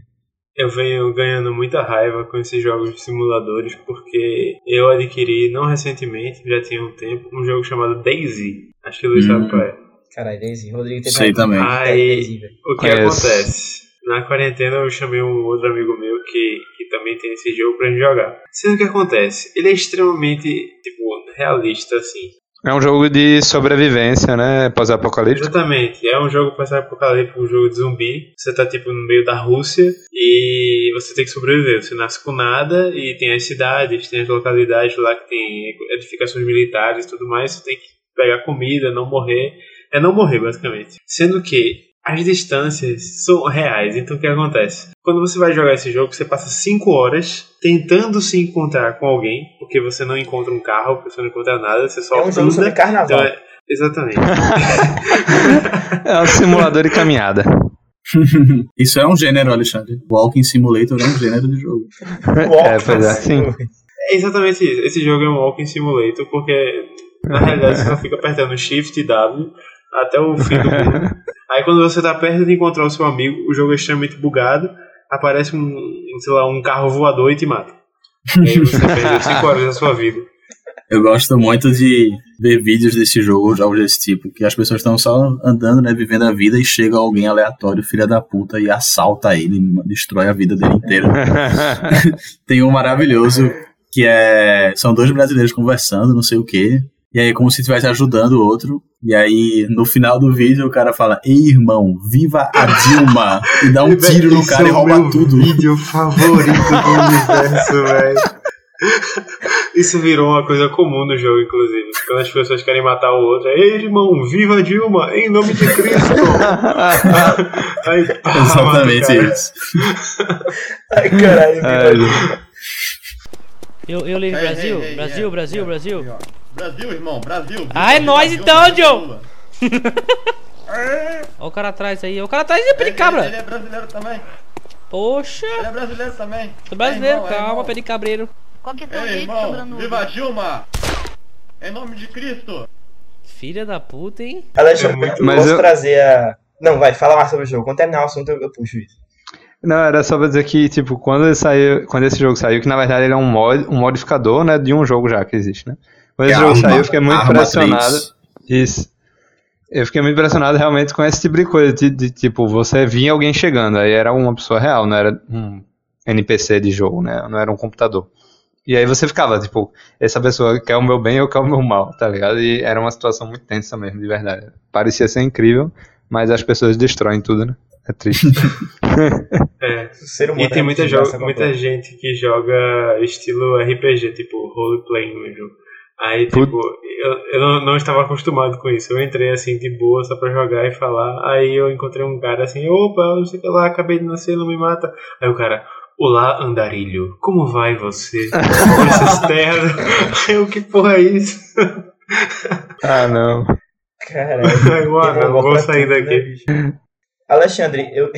Eu venho ganhando muita raiva com esses jogos de simuladores porque eu adquiri, não recentemente, já tinha um tempo, um jogo chamado Daisy. Acho que o Luiz Hum. sabe qual é. Caralho, Daisy. Rodrigo teve Sei também. É, Aí, o que Conheço. acontece? Na quarentena eu chamei um outro amigo meu que, que também tem esse jogo pra gente jogar. Sendo que acontece, ele é extremamente, tipo, realista, assim. É um jogo de sobrevivência, né? Pós-apocalíptico. Exatamente. É um jogo pós-apocalíptico, um jogo de zumbi. Você tá tipo no meio da Rússia e você tem que sobreviver. Você nasce com nada e tem as cidades, tem as localidades lá que tem edificações militares e tudo mais. Você tem que pegar comida, não morrer. É não morrer, basicamente. Sendo que as distâncias são reais. Então o que acontece? Quando você vai jogar esse jogo, você passa 5 horas tentando se encontrar com alguém, porque você não encontra um carro, porque você não encontra nada, você só É um jogo sobre carnaval. Então é- Exatamente. É um simulador de caminhada. Isso é um gênero, Alexandre. Walking Simulator é um gênero de jogo. É, pois é, sim. É exatamente isso. Esse jogo é um walking simulator porque na realidade você só fica apertando Shift e W até o fim do mundo. Aí quando você tá perto de encontrar o seu amigo, o jogo é extremamente bugado, aparece um, sei lá, um carro voador e te mata. E aí você perdeu 5 horas da sua vida. Eu gosto muito de ver vídeos desse jogo, jogos desse tipo, que as pessoas estão só andando, né, vivendo a vida e chega alguém aleatório, filha da puta, e assalta ele, destrói a vida dele inteira. Tem um maravilhoso que é. São dois brasileiros conversando, não sei o quê. E aí, como se estivesse ajudando o outro. E aí, no final do vídeo, o cara fala: Ei, irmão, viva a Dilma! E dá um tiro no cara é e o rouba meu tudo. vídeo favorito do universo, velho. Isso virou uma coisa comum no jogo, inclusive. Quando as pessoas querem matar o outro, é, Ei, irmão, viva a Dilma, em nome de Cristo! Aí, pá, Exatamente cara. isso. Ai, caralho. É, Eu, eu leio Ei, Brasil, Brasil, Brasil, Brasil. Brasil, irmão, Brasil. Ah, é viva, então. Lula. Olha o cara atrás aí. O cara atrás é de Ele, ele é brasileiro também. Poxa, Ele é brasileiro também. sou brasileiro, É, irmão, é, calma, irmão. pé de cabreiro. Qual que é teu Ei, jeito, irmão, viva Dilma! Em nome de Cristo! Filha da puta, hein? Alexandre, É muito- Mas posso eu- trazer a. Não, vai, fala mais sobre o jogo. Quando terminar o assunto, eu, eu puxo isso. Não, era só pra dizer que, tipo, quando ele saiu, quando esse jogo saiu, que na verdade ele é um, mod, um modificador, né, de um jogo já que existe, né? Quando esse jogo saiu, eu fiquei muito impressionado. 3. Isso. Eu fiquei muito impressionado realmente com esse tipo de coisa, de, de, tipo, você via alguém chegando, aí era uma pessoa real, não era um NPC de jogo, né? Não era um computador. E aí você ficava, tipo, essa pessoa quer o meu bem ou quer o meu mal, tá ligado? E era uma situação muito tensa mesmo, de verdade. Parecia ser incrível, mas as pessoas destroem tudo, né? É triste. É. O ser humano E tem é muita, desgraça jo- muita gente que joga estilo RPG, tipo roleplay no jogo. Aí, Put- tipo, eu, eu não, não estava acostumado com isso. Eu entrei assim de boa só pra jogar e falar. Aí eu encontrei um cara assim, opa, não sei o que lá, acabei de nascer, não me mata. Aí o cara, olá andarilho, como vai você? Com essas terras. Aí eu, que porra é isso? ah, não. Caralho. Aí eu, ah, vou sair tudo, né, daqui. bicho? Alexandre, eu,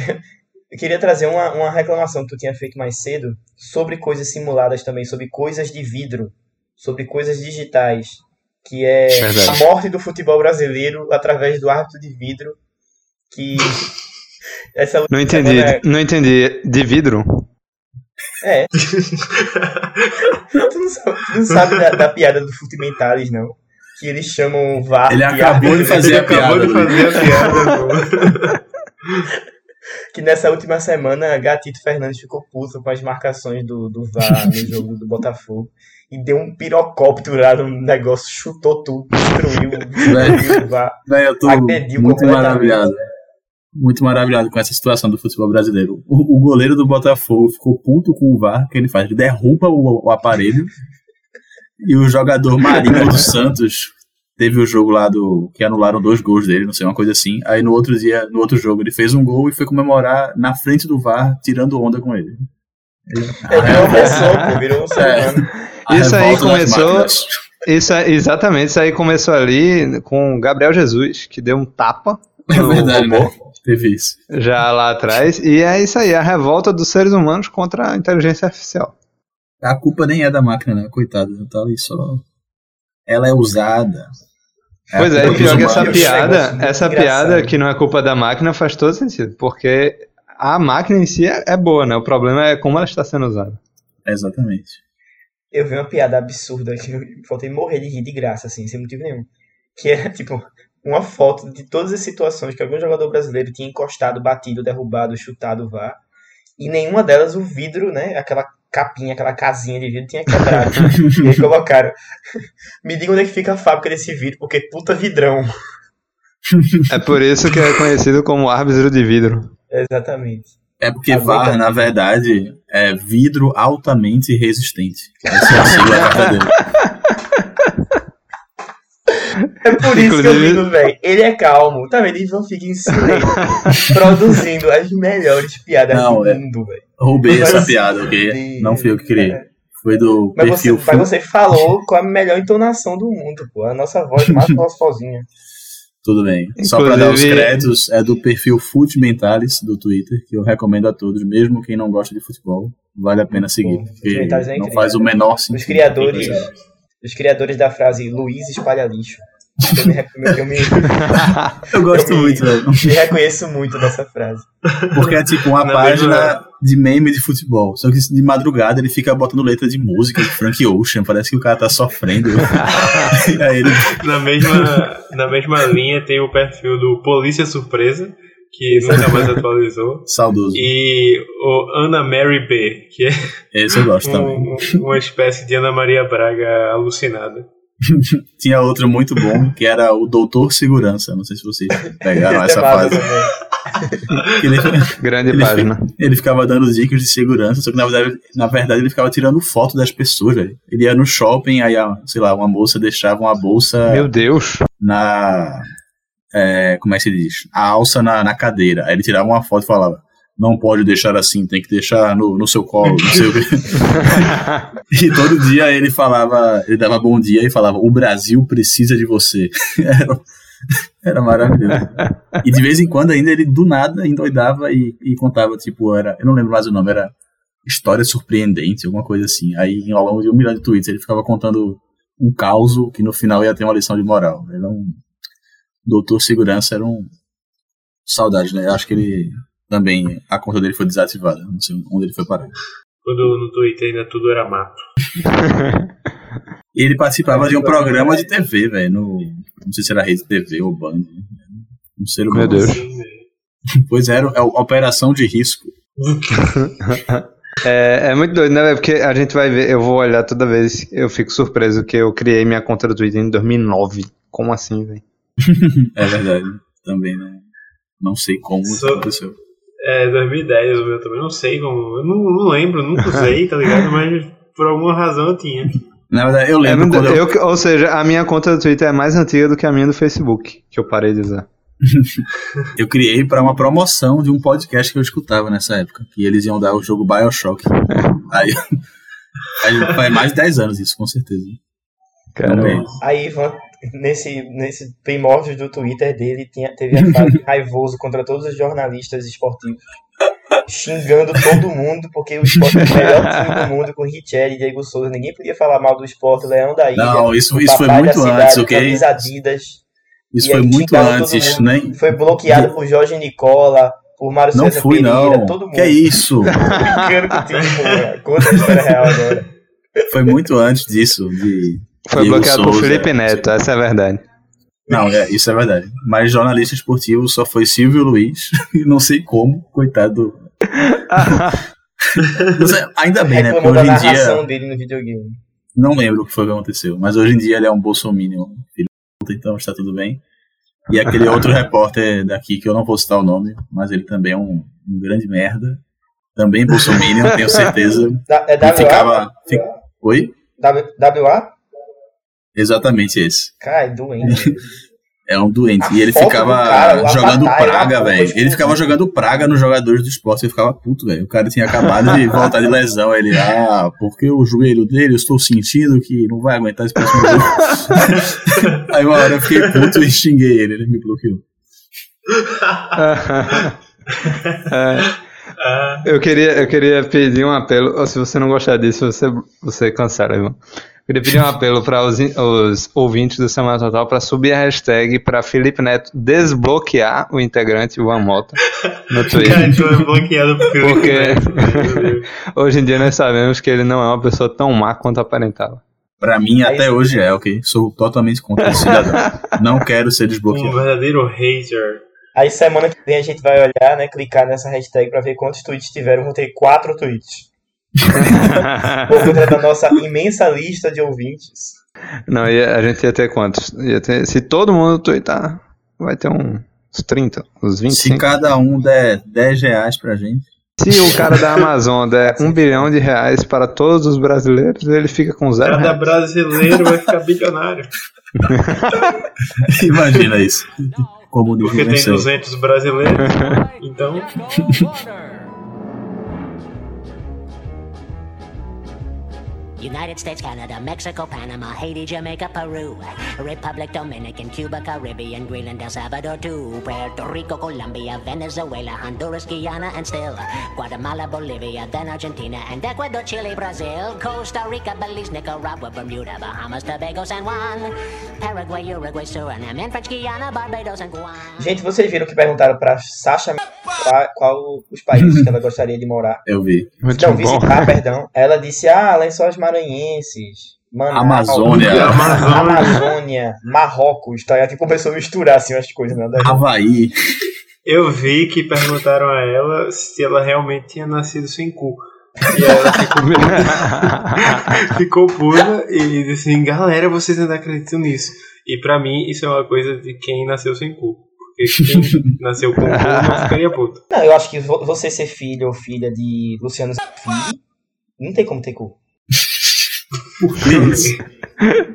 eu queria trazer uma, uma reclamação que tu tinha feito mais cedo sobre coisas simuladas também, sobre coisas de vidro, sobre coisas digitais, que é Verdade. a morte do futebol brasileiro através do árbitro de vidro, que essa Não entendi, semana- não entendi. De vidro? É. tu não sabe, tu não sabe da, da piada do Futimentales, não. Que eles chamam o VAR. Ele de acabou de fazer Ele a acabou piada, de né? fazer a piada. Que nessa última semana Gatito Fernandes ficou puto com as marcações do, do VAR no jogo do Botafogo e deu um pirocóptero lá no negócio, chutou tudo, destruiu, destruiu o VAR. Véi, eu tô Agrediu muito maravilhado. Muito maravilhado com essa situação do futebol brasileiro. O, o goleiro do Botafogo ficou puto com o VAR, que ele faz? Ele derruba o, o aparelho. e o jogador Marinho do Santos teve o jogo lá do. que anularam dois gols dele, não sei, uma coisa assim. Aí no outro dia, no outro jogo, ele fez um gol e foi comemorar na frente do VAR, tirando onda com ele. Ele virou uma pessoa, pô, virou um É. A Isso aí começou-. Isso é, exatamente, isso aí começou ali com o Gabriel Jesus, que deu um tapa É no verdade, robô, né? Teve isso. já lá atrás. E é isso aí, a revolta dos seres humanos contra a inteligência artificial. A culpa nem é da máquina, né? Coitada, tá ali só. Ela é usada. Pois a é, e pior que essa piada, essa engraçado. piada que não é culpa da máquina faz todo sentido, porque a máquina em si é, é boa, né? O problema é como ela está sendo usada. Exatamente. Eu vi uma piada absurda que eu faltei morrer de rir de graça, assim, sem motivo nenhum. Que era, tipo, uma foto de todas as situações que algum jogador brasileiro tinha encostado, batido, derrubado, chutado, vá. E nenhuma delas o vidro, né? Aquela capinha, aquela casinha de vidro tinha quebrado. e aí colocaram. Me diga onde é que fica a fábrica desse vidro, porque puta vidrão. É por isso que é conhecido como árbitro de vidro. Exatamente. É porque Aguenta. VAR, na verdade, é vidro altamente resistente. Essa é a sigla. É por isso que eu Inclusive- digo, velho, ele é calmo. Tá vendo? Eles não ficam em silêncio, produzindo as melhores piadas Não, do é. mundo, velho. Roubei Mas- essa piada, ok? Não fui eu que criei. É. Foi do Mas você, perfil mas Fu- você falou com a melhor entonação do mundo, pô. A nossa voz mais gostosinha. Tudo bem. Só pra dar os créditos, é do perfil Fute Mentalis do Twitter, que eu recomendo a todos, mesmo quem não gosta de futebol, vale a pena seguir. Pô, Porque é não faz o menor sentido. Os criadores, os criadores da frase Luiz espalha lixo. Eu me, eu me, Eu gosto Eu me- muito, velho. me reconheço muito dessa frase. Porque é tipo uma Na página de meme de futebol. Só que de madrugada ele fica botando letra de música de Frank Ocean. Parece que o cara tá sofrendo. ele. Na mesma, na mesma linha tem o perfil do Polícia Surpresa, que nunca mais atualizou. Saudoso. E o Ana Mary B, que é Esse eu gosto também. um- uma espécie de Ana Maria Braga alucinada. Tinha outro muito bom, que era o Doutor Segurança. Não sei se vocês pegaram essa é massa fase. Ele, Grande Ele página. ele ficava dando dicas de segurança, só que na verdade, na verdade ele ficava tirando foto das pessoas, velho. Ele ia no shopping, aí, sei lá, uma moça deixava uma bolsa Meu Deus. na. é, como é que se diz? A alça na, na cadeira. Aí ele tirava uma foto e falava: Não pode deixar assim, tem que deixar no, no seu colo, não sei o quê. e todo dia ele falava, ele dava bom dia e falava: O Brasil precisa de você. Era, era maravilhoso. E de vez em quando ainda ele do nada endoidava e, e contava, tipo, era. Eu não lembro mais o nome, era História Surpreendente, alguma coisa assim. Aí ao longo de um milhão de tweets ele ficava contando um caos que no final ia ter uma lição de moral. Ele é um. Doutor Segurança era um. Saudade, né? Eu acho que ele também. A conta dele foi desativada. Não sei onde ele foi parar. Quando no Twitter ainda tudo era mato. E ele participava de um programa de TV, velho. No, não sei se era Rede TV ou Band. Um ser humano. Meu Deus. Assim, né? Pois era, é o Operação de Risco. É, é muito doido, né, velho? Porque a gente vai ver, eu vou olhar toda vez, eu fico surpreso que eu criei minha conta do Twitter em 2009. Como assim, velho? É verdade. Também, né? Não sei como isso Só- aconteceu. É, 2010 o meu também, não sei como. Eu não, não lembro, nunca usei, tá ligado? Mas por alguma razão eu tinha. Na verdade, eu É lembro eu, eu- ou seja, a minha conta do Twitter é mais antiga do que a minha do Facebook, que eu parei de usar. eu criei pra uma promoção de um podcast que eu escutava nessa época. Que eles iam dar o jogo Bioshock. Aí, aí faz mais de 10 anos isso, com certeza. Caramba. Aí, Ivan, nesse, nesse primórdio do Twitter dele, tinha, teve a fase raivoso contra todos os jornalistas esportivos. Xingando todo mundo, porque o esporte é o melhor time do mundo, com Richelli e Diego Souza. Ninguém podia falar mal do esporte, Leão da Ilha. Não, isso, isso foi muito cidade, antes, ok? Adidas. Isso foi muito antes, nem. Foi bloqueado por Jorge Nicola, por Mário Não César fui, Pereira, não. todo mundo. Que é isso? Brincando. Conta a história real agora. Foi muito antes disso. De Foi Diego bloqueado por Souza, Felipe Neto, essa é a verdade. Não, é, isso é verdade. Mas jornalista esportivo só foi Silvio Luiz, e não sei como, coitado. sei, ainda bem, né? Porque hoje em dia. dele no videogame. Não lembro o que foi que aconteceu, mas hoje em dia ele é um bolsominion, então está tudo bem. E aquele outro repórter daqui, que eu não vou citar o nome, mas ele também é um, um grande merda. Também bolsominion, tenho certeza. Da- É WA? ficava. fi- Oi? W- WA? Exatamente esse. Cara, é doente. É um doente. A e ele ficava cara, jogando praga, velho. Ele ficava jogando praga nos jogadores do esporte. Eu ficava puto, velho. O cara tinha acabado de voltar de lesão. Ele, ah, porque o joelho dele, eu estou sentindo que não vai aguentar esse próximo jogo. Aí uma hora eu fiquei puto e xinguei ele. Ele me bloqueou. É, eu, queria, eu queria pedir um apelo, se você não gostar disso, você, você cancela, irmão. Eu queria pedir um apelo para os, os ouvintes do Semana Total para subir a hashtag para Felipe Neto desbloquear o integrante One Moto no Cara, Twitter. tu é bloqueado Porque hoje em dia nós sabemos que ele não é uma pessoa tão má quanto aparentava. Pra mim, Aí até hoje é, ok? Sou totalmente contra esse cidadão. Não quero ser Um desbloqueado. verdadeiro hater. Aí semana que vem a gente vai olhar, né? Clicar nessa hashtag pra ver quantos tweets tiveram. Vão ter quatro tweets. Por conta da nossa imensa lista de ouvintes. Não, a gente ia ter quantos? Ia ter, se todo mundo twittar, vai ter um, uns 30, uns Se 25. cada um der 10 reais pra gente. Se o cara da Amazon der um bilhão de reais para todos os brasileiros, ele fica com zero Cada reais. brasileiro vai ficar bilionário. Imagina isso. Comunismo Porque tem venceu. 200 brasileiros. Então, United States, Canada, Mexico, Panama, Haiti, Jamaica, Peru, Republic Dominican, Cuba, Caribbean, Greenland, El Salvador, too, Puerto Rico, Colombia, Venezuela, Honduras, Guyana, and still Guatemala, Bolivia, then Argentina, and Ecuador, Chile, Brazil, Costa Rica, Belize, Nicaragua, Bermuda, Bahamas, Tobago, San Juan, Paraguay, Uruguay, Suriname, and French Guiana, Barbados, and Guam. Gente, vocês viram que perguntaram pra Sasha qual, qual os países que ela gostaria de morar. Eu vi. Muito Não, bom. visitar, perdão. Ela disse, ah, Lençóis Maranhenses. Manaus, Amazônia. Amazônia. Amazônia, Marrocos, tá? Começou a misturar assim as coisas, né? Havaí. eu vi que perguntaram a ela se ela realmente tinha nascido sem cu. E ela ficou, ficou puta e disse assim, galera, vocês ainda acreditam nisso. E pra mim, isso é uma coisa de quem nasceu sem cu. Porque quem nasceu com cu não ficaria puto. Não, eu acho que vo- você ser filho ou filha de Luciano Filho, não tem como ter cu. Isso.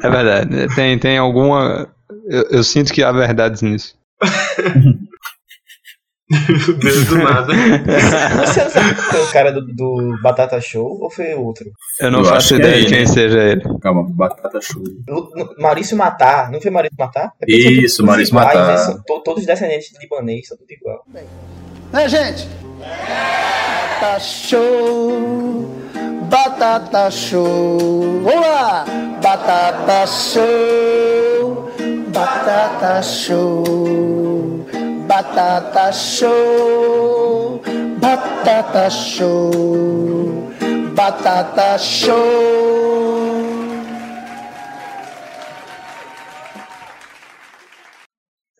É verdade. Tem, tem alguma. Eu, eu sinto que há verdades nisso. Meu Deus do nada. Filho foi o cara do, do Batata Show ou foi outro? Eu não Eu faço ideia é de quem ele. seja ele. Calma, batata show. Lu- Maurício Matar, não foi Maurício Matar? É Isso, todos Maurício iguais, Matar. né? São to- todos descendentes de libanês, são tudo igual. Né, gente? Batata show, batata show. Vamos lá! Batata show, batata show, batata show, batata show, batata show.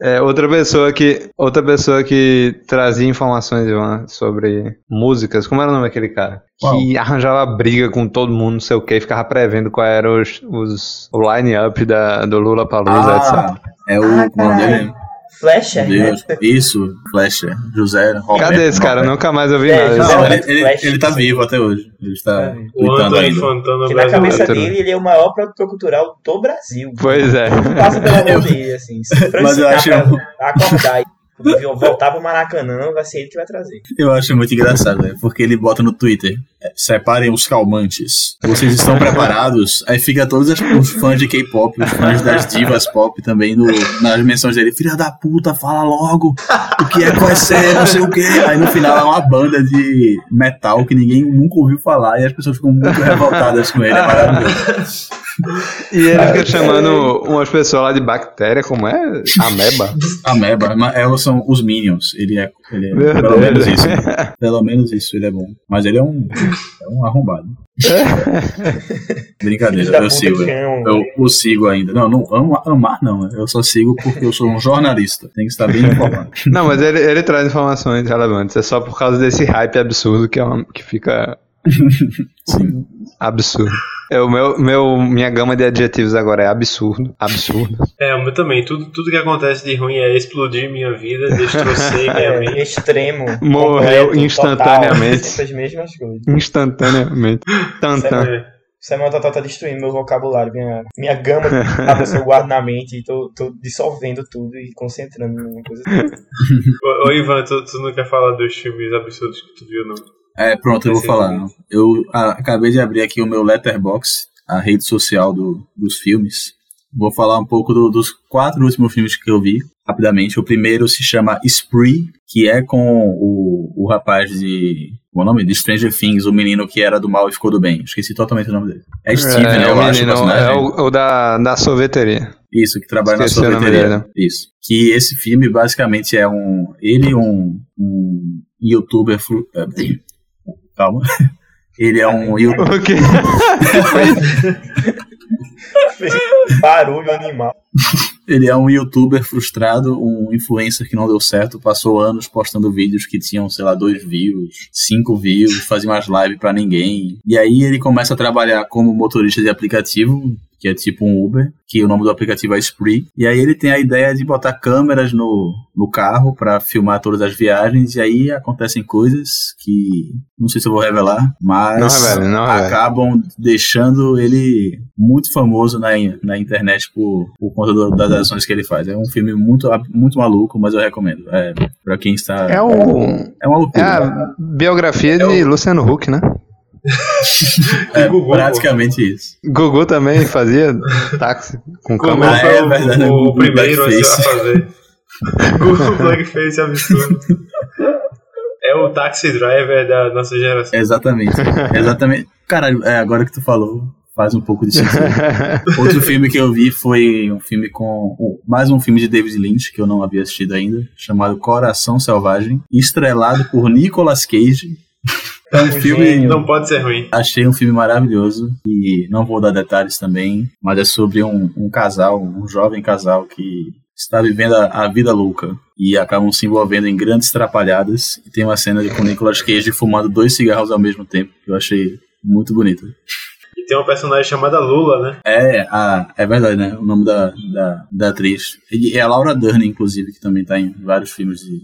É, outra pessoa que outra pessoa que trazia informações Ivan, sobre músicas, como era o nome daquele cara? Qual? Que arranjava briga com todo mundo, não sei o que, ficava prevendo qual era os, os o line-up da- do Lula Palusa, etc. Ah, é o Ah, o nome dele. Flasher, né? Isso, Flasher. José Roberto. Cadê esse cara? Roberto. Nunca mais ouvi É, nada. Não, ele, ele, ele tá vivo até hoje. Ele está É. O ainda. Fantano Que na cabeça dele ele é o maior produtor cultural do Brasil. Pois é. Passa pela mão dele, assim. Se Mas eu acho- acordar voltar pro Maracanã, vai ser ele que vai trazer. Eu acho muito engraçado, né? porque ele bota no Twitter: é, separem os calmantes. Vocês estão preparados? Aí fica todos os fãs de K-pop, os fãs das divas pop também no, nas menções dele: Filha da puta, fala logo o que é ser, não sei o que. Aí no final é uma banda de metal que ninguém nunca ouviu falar e as pessoas ficam muito revoltadas com ele. É maravilhoso. E ele fica chamando umas pessoas lá de bactéria, como é? Ameba? Ameba, mas elas são os Minions. Ele é, ele é pelo Deus. menos isso. Pelo menos isso, ele é bom. Mas ele é um, é um arrombado. Brincadeira, Filho da eu sigo. é Eu o sigo ainda. Não, não ama- amar não. Eu só sigo porque eu sou um jornalista. Tem que estar bem informado. Não, mas ele, ele traz informações relevantes. É só por causa desse hype absurdo que, é uma- que fica Sim. absurdo. É, o meu, meu, minha gama de adjetivos agora é absurdo. Absurdo. É, o meu também. Tudo, tudo que acontece de ruim é explodir minha vida, destrocer minha É, mente. extremo. Morreu completo, instantaneamente. Total, sempre as mesmas coisas. Instantaneamente. Tantan. Samuel Total tá destruindo meu vocabulário, minha, minha gama de palavras que eu guardo na mente e tô, tô dissolvendo tudo e concentrando numa coisa. Ô, ô, Ivan, tu, tu não quer falar dos filmes absurdos que tu viu, não? É, pronto, eu vou falar. Eu ah, acabei de abrir aqui o meu Letterbox, a rede social do- dos filmes. Vou falar um pouco do- dos quatro últimos filmes que eu vi, rapidamente. O primeiro se chama Spree, que é com o, o rapaz de. Qual é o nome? De Stranger Things, o menino que era do mal e ficou do bem. Esqueci totalmente o nome dele. É Steven, é, né? o Eu acho menino, é o, o da, da sorveteria. Isso, que trabalha Esqueci na sorveteria. dele. Isso. Que esse filme basicamente é um. Ele e um, um youtuber. Calma. Ele é um youtuber. Barulho animal. Ele é um youtuber frustrado, um influencer que não deu certo, passou anos postando vídeos que tinham, sei lá, dois views, cinco views, fazia umas lives pra ninguém. E aí ele começa a trabalhar como motorista de aplicativo, que é tipo um Uber, que o nome do aplicativo é Spree. E aí ele tem a ideia de botar câmeras no, no carro pra filmar todas as viagens, e aí acontecem coisas que não sei se eu vou revelar, mas Não revele, não revele. acabam deixando ele muito famoso na, na internet por, por conta do- das ações que ele faz. É um filme muito, muito maluco, mas eu recomendo. É, pra quem está. É o. É uma É loucura. a biografia de Luciano Huck, né? É, Gugu, pô. praticamente isso. Gugu também fazia táxi com Gugu câmera. Ah, foi é o- verdade, o, Gugu primeiro a fazer. Gugu Blackface absurdo. É o taxi driver da nossa geração. Exatamente. Exatamente. Caralho, é, agora que tu falou, faz um pouco de sentido. Outro filme que eu vi foi um filme com. um- mais um filme de David Lynch, que eu não havia assistido ainda, chamado Coração Selvagem, estrelado por Nicolas Cage. É um O filme. gênio. Não pode ser ruim. Achei um filme maravilhoso e não vou dar detalhes também, mas é sobre um, um casal, um jovem casal que está vivendo a, a vida louca e acabam se envolvendo em grandes trapalhadas. E tem uma cena de- com o Nicolas Cage fumando dois cigarros ao mesmo tempo, que eu achei muito bonita. E tem uma personagem chamada Lula, né? É, a, é verdade, né? O nome da, da, da atriz. E é a Laura Dern, inclusive, que também está em vários filmes de,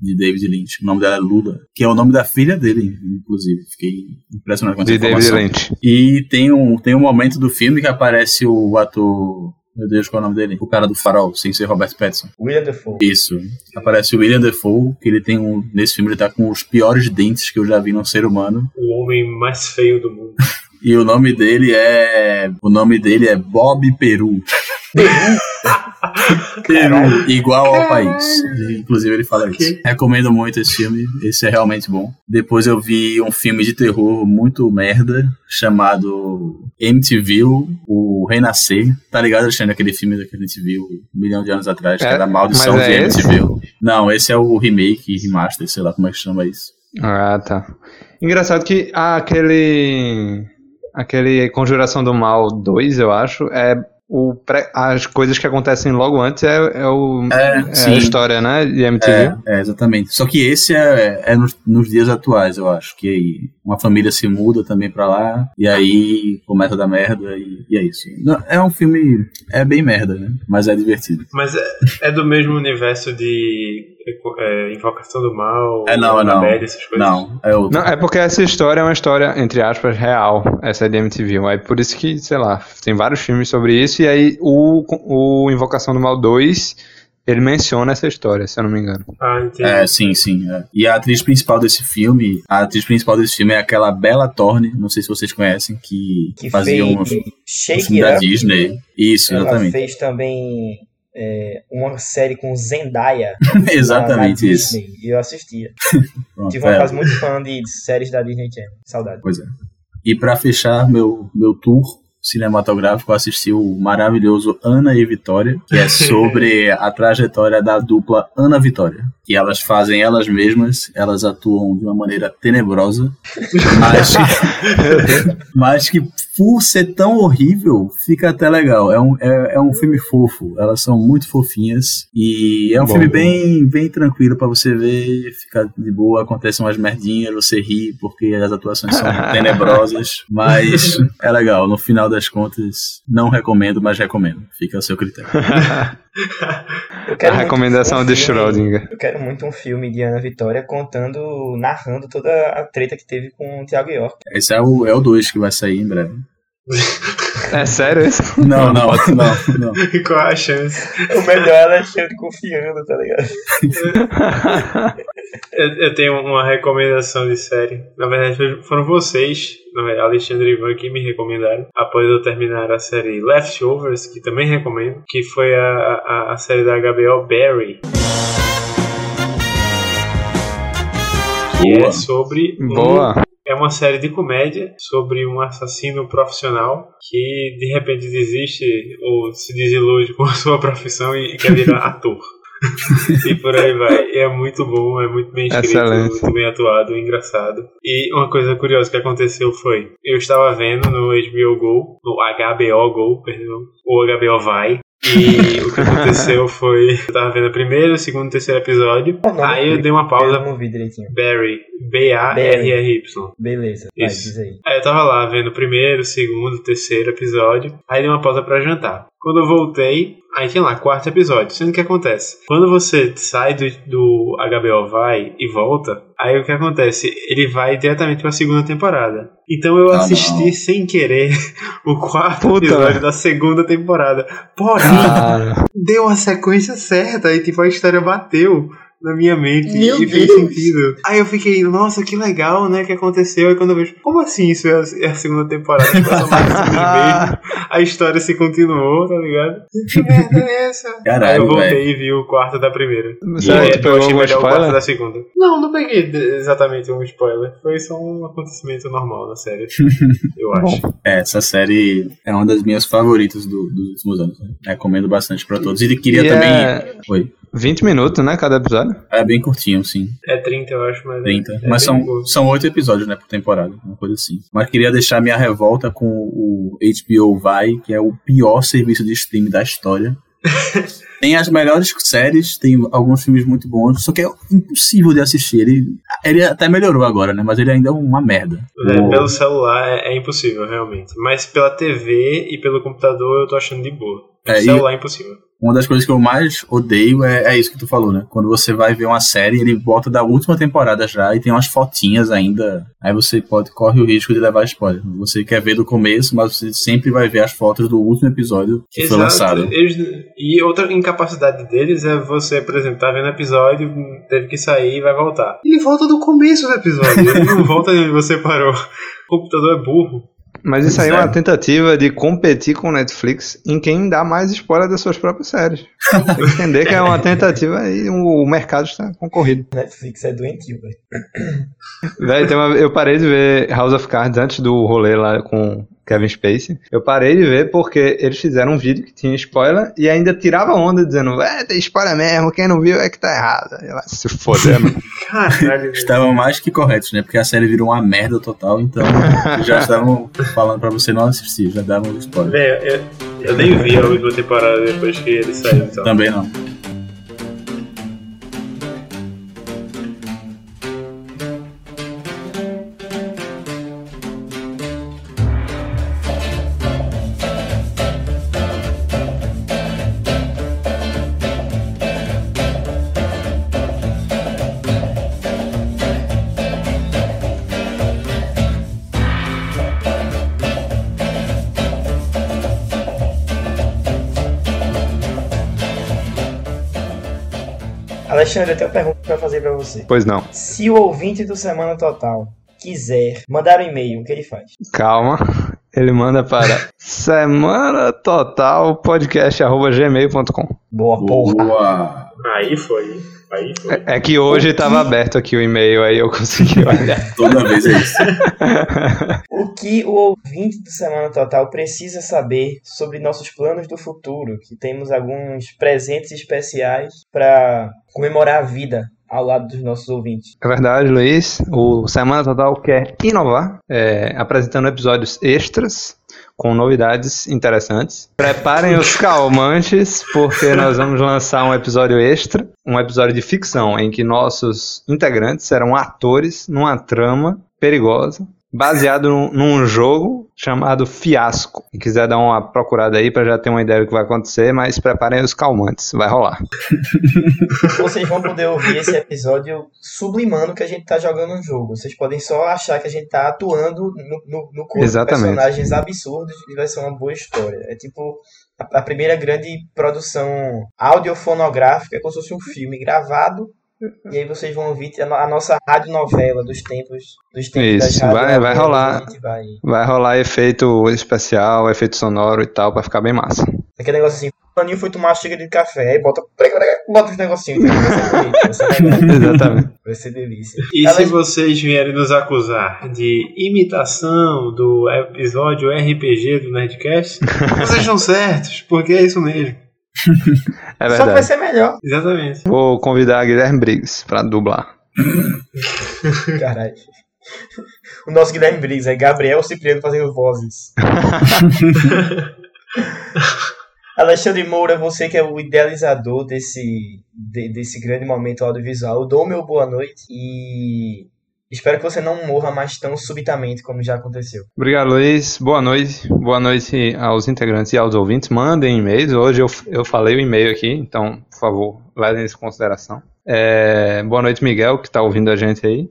de David Lynch. O nome dela é Lula, que é o nome da filha dele, inclusive. Fiquei impressionado com essa De David. Lynch. E tem um, tem um momento do filme que aparece o ator. Meu Deus, qual é o nome dele? O cara do farol, sem ser Robert Pattinson. William Defoe. Isso. Aparece o William Defoe, que ele tem um. Nesse filme ele tá com os piores dentes que eu já vi num ser humano. O homem mais feio do mundo. E o nome dele é. O nome dele é Bob Peru. Peru, igual ao país. Inclusive ele fala isso. Recomendo muito esse filme, esse é realmente bom. Depois eu vi um filme de terror muito merda, chamado MTV, o Renascer. Tá ligado, Alexandre, aquele filme que a gente viu um milhão de anos atrás, que É, era a Maldição de é esse? MTV. Não, esse é o remake, remaster, sei lá como é que chama isso. Ah, tá. Engraçado que ah, aquele. Aquele Conjuração do Mal 2, eu acho, é. O pré- as coisas que acontecem logo antes é, é, o, É, é sim. a história, né? De MTV. É, é, exatamente. Só que esse é, é nos, nos dias atuais, eu acho. Que aí uma família se muda também pra lá, e aí começa a dar merda, e, e é isso. Não, é um filme. É bem merda, né? Mas é divertido. Mas é, é do mesmo universo de é, Invocação do Mal, É não, é não. Essas coisas. Não, é outro. Não, é porque essa história é uma história, entre aspas, real. Essa é de MTV. É por isso que, sei lá, tem vários filmes sobre isso. E aí o, o Invocação do Mal 2, ele menciona essa história, se eu não me engano. Ah, entendi. É, sim, sim. é. E a atriz principal desse filme, a atriz principal desse filme é aquela Bella Thorne, não sei se vocês conhecem, que, Que fazia um, um filme da. Disney. Isso, Ela exatamente. fez também é, uma série com Zendaya. exatamente na, na isso. E eu assistia. Pronto, Tive uma é. fase muito fã de séries da Disney Channel. Saudade. Pois é. E pra fechar meu, meu tour cinematográfico, eu assisti o maravilhoso Ana e Vitória, que é sobre a trajetória da dupla Ana Vitória. Que elas fazem elas mesmas, elas atuam de uma maneira tenebrosa, mas, mas que por ser tão horrível, fica até legal. É um, é, é um filme fofo, elas são muito fofinhas e é um Bom, filme bom. bem, bem tranquilo pra você ver, ficar de boa, acontecem umas merdinhas, você ri porque as atuações são tenebrosas, mas é legal. No final das contas, não recomendo, mas recomendo. Fica ao seu critério. Eu quero A muito recomendação um de filme- Schrödinger. Eu quero muito um filme de Ana Vitória contando, narrando toda a treta que teve com o Thiago York. Esse é o 2 é o dois que vai sair em breve. É sério isso? Não, não, não, não. Qual a chance? O melhor é Alexandre confiando, tá ligado? Eu, eu tenho uma recomendação de série. Na verdade, foram vocês, na verdade, Alexandre e Ivan, que me recomendaram. Após eu terminar a série Leftovers, que também recomendo, que foi a, a, a série da HBO Barry. Que Boa. é sobre. um- Boa. É uma série de comédia sobre um assassino profissional que de repente desiste ou se desilude com a sua profissão e, quer virar ator. e por aí vai. É muito bom, é muito bem escrito, Excelente. muito bem atuado, engraçado. E uma coisa curiosa que aconteceu foi: eu estava vendo no HBO Go, no HBO Go, perdão, ou HBO Vai. E o que aconteceu foi: eu tava vendo o primeiro, o segundo e o terceiro episódio. Qual o nome? Aí eu dei uma Eu pausa. não vi direitinho. Barry, B-A-R-R-Y. Beleza, vai, Isso. diz aí. Aí eu tava lá vendo o primeiro, o segundo, o terceiro episódio. Aí dei uma pausa pra jantar. Quando eu voltei, aí tinha lá, quarto episódio. Sendo que acontece? Quando você sai do, do HBO Vai e volta, aí o que acontece? Ele vai diretamente pra segunda temporada. Então eu Ah, assisti não. sem querer o quarto Puta, episódio velho. da segunda temporada. Porém, Cara, deu a sequência certa e tipo a história bateu na minha mente Meu e fez Deus. sentido. Aí eu fiquei, nossa, que legal, né, que aconteceu. Aí quando eu vejo, como assim isso é a, é a segunda temporada? A história se continuou, tá ligado? Que merda é essa? Caralho, Aí eu voltei velho. e vi o quarto da primeira. Sério, e tu eu pegou achei algum melhor o quarto spoiler? da segunda. Não, não peguei exatamente um spoiler. Foi só um acontecimento normal na série, eu acho. É, essa série é uma das minhas favoritas do- dos últimos anos. Né? Recomendo bastante pra todos. E queria E também. é- Oi. 20 minutos, né? Cada episódio. É bem curtinho, sim. É 30, eu acho, mas. 30. É, é Mas são, curto. são oito episódios, né, por temporada. Uma coisa assim. Mas queria deixar minha revolta com o HBO Vai, que é o pior serviço de streaming da história. tem as melhores séries, tem alguns filmes muito bons, só que é impossível de assistir. Ele, ele até melhorou agora, né? Mas ele ainda é uma merda. É, O- pelo celular é, é impossível, realmente. Mas pela TV e pelo computador eu tô achando de boa. Pelo É, e- celular é impossível. Uma das coisas que eu mais odeio é, é isso que tu falou, né? Quando você vai ver uma série, ele bota da última temporada já e tem umas fotinhas ainda. Aí você pode corre o risco de levar spoiler. Você quer ver do começo, mas você sempre vai ver as fotos do último episódio que foi lançado. Eles- e outra incapacidade deles é você, por exemplo, tá vendo episódio, teve que sair e vai voltar. Ele volta do começo do episódio, ele não volta de onde você parou. O computador é burro. Mas isso aí é é. uma tentativa de competir com o Netflix em quem dá mais spoiler das suas próprias séries. Tem que entender que é uma tentativa e o mercado está concorrido. Netflix é doentio, velho. Uma- eu parei de ver House of Cards antes do rolê lá com Kevin Spacey. Eu parei de ver porque eles fizeram um vídeo que tinha spoiler e ainda tirava onda dizendo, é, tem spoiler mesmo, quem não viu é que tá errado. Eu, "Ah, se foder, mano. Caralho. Estavam mais que corretos, né? Porque a série virou uma merda total, então já estavam falando pra você não assistir, já davam spoiler. Velho, eu, eu nem vi a última temporada depois que ele saiu. Então. Também não. Alexandre, eu tenho uma pergunta pra fazer pra você. Pois não. Se o ouvinte do Semana Total quiser mandar um e-mail, o que ele faz? Calma. Ele manda para semana total podcast arroba gmail.com. Boa porra. Boa. Aí foi. Aí foi. É, é que hoje estava aberto aqui o e-mail, aí eu consegui olhar. Toda vez é isso. O que o ouvinte do Semana Total precisa saber sobre nossos planos do futuro? Que temos alguns presentes especiais para comemorar a vida ao lado dos nossos ouvintes. É verdade, Luiz. O Semana Total quer inovar, é, apresentando episódios extras com novidades interessantes. Preparem os calmantes, porque nós vamos lançar um episódio extra, um episódio de ficção, em que nossos integrantes serão atores numa trama perigosa. Baseado num, num jogo chamado Fiasco. Se quiser dar uma procurada aí para já ter uma ideia do que vai acontecer, mas preparem os calmantes, vai rolar. Vocês vão poder ouvir esse episódio sublimando que a gente tá jogando um jogo. Vocês podem só achar que a gente tá atuando no, no, no corpo de Exatamente. personagens absurdos e vai ser uma boa história. É tipo a, a primeira grande produção audiofonográfica, é como se fosse um filme gravado. E aí vocês vão ouvir a, no- a nossa radionovela dos tempos, dos tempos Isso, vai- vai radionovelas, rolar. Vai... Vai rolar efeito especial, efeito sonoro e tal, pra ficar bem massa. Aquele negócio assim, o Paninho foi tomar uma xícara de café, aí bota, bota os negocinhos, legal, Exatamente. vai ser delícia. E Ela- se vocês vierem nos acusar de imitação do episódio RPG do Nerdcast, vocês estão certos, porque é isso mesmo. É Só que vai ser melhor. Exatamente. Vou convidar Guilherme Briggs pra dublar. Caralho. O nosso Guilherme Briggs é Gabriel Cipriano fazendo vozes. Alexandre Moura, você que é o idealizador desse, de- desse grande momento audiovisual, eu dou meu boa noite e espero que você não morra mais tão subitamente como já aconteceu. Obrigado, Luiz. Boa noite. Boa noite aos integrantes e aos ouvintes. Mandem e-mails. Hoje eu, eu falei o e-mail aqui, então, por favor, levem isso em consideração. É, boa noite, Miguel, que está ouvindo a gente aí.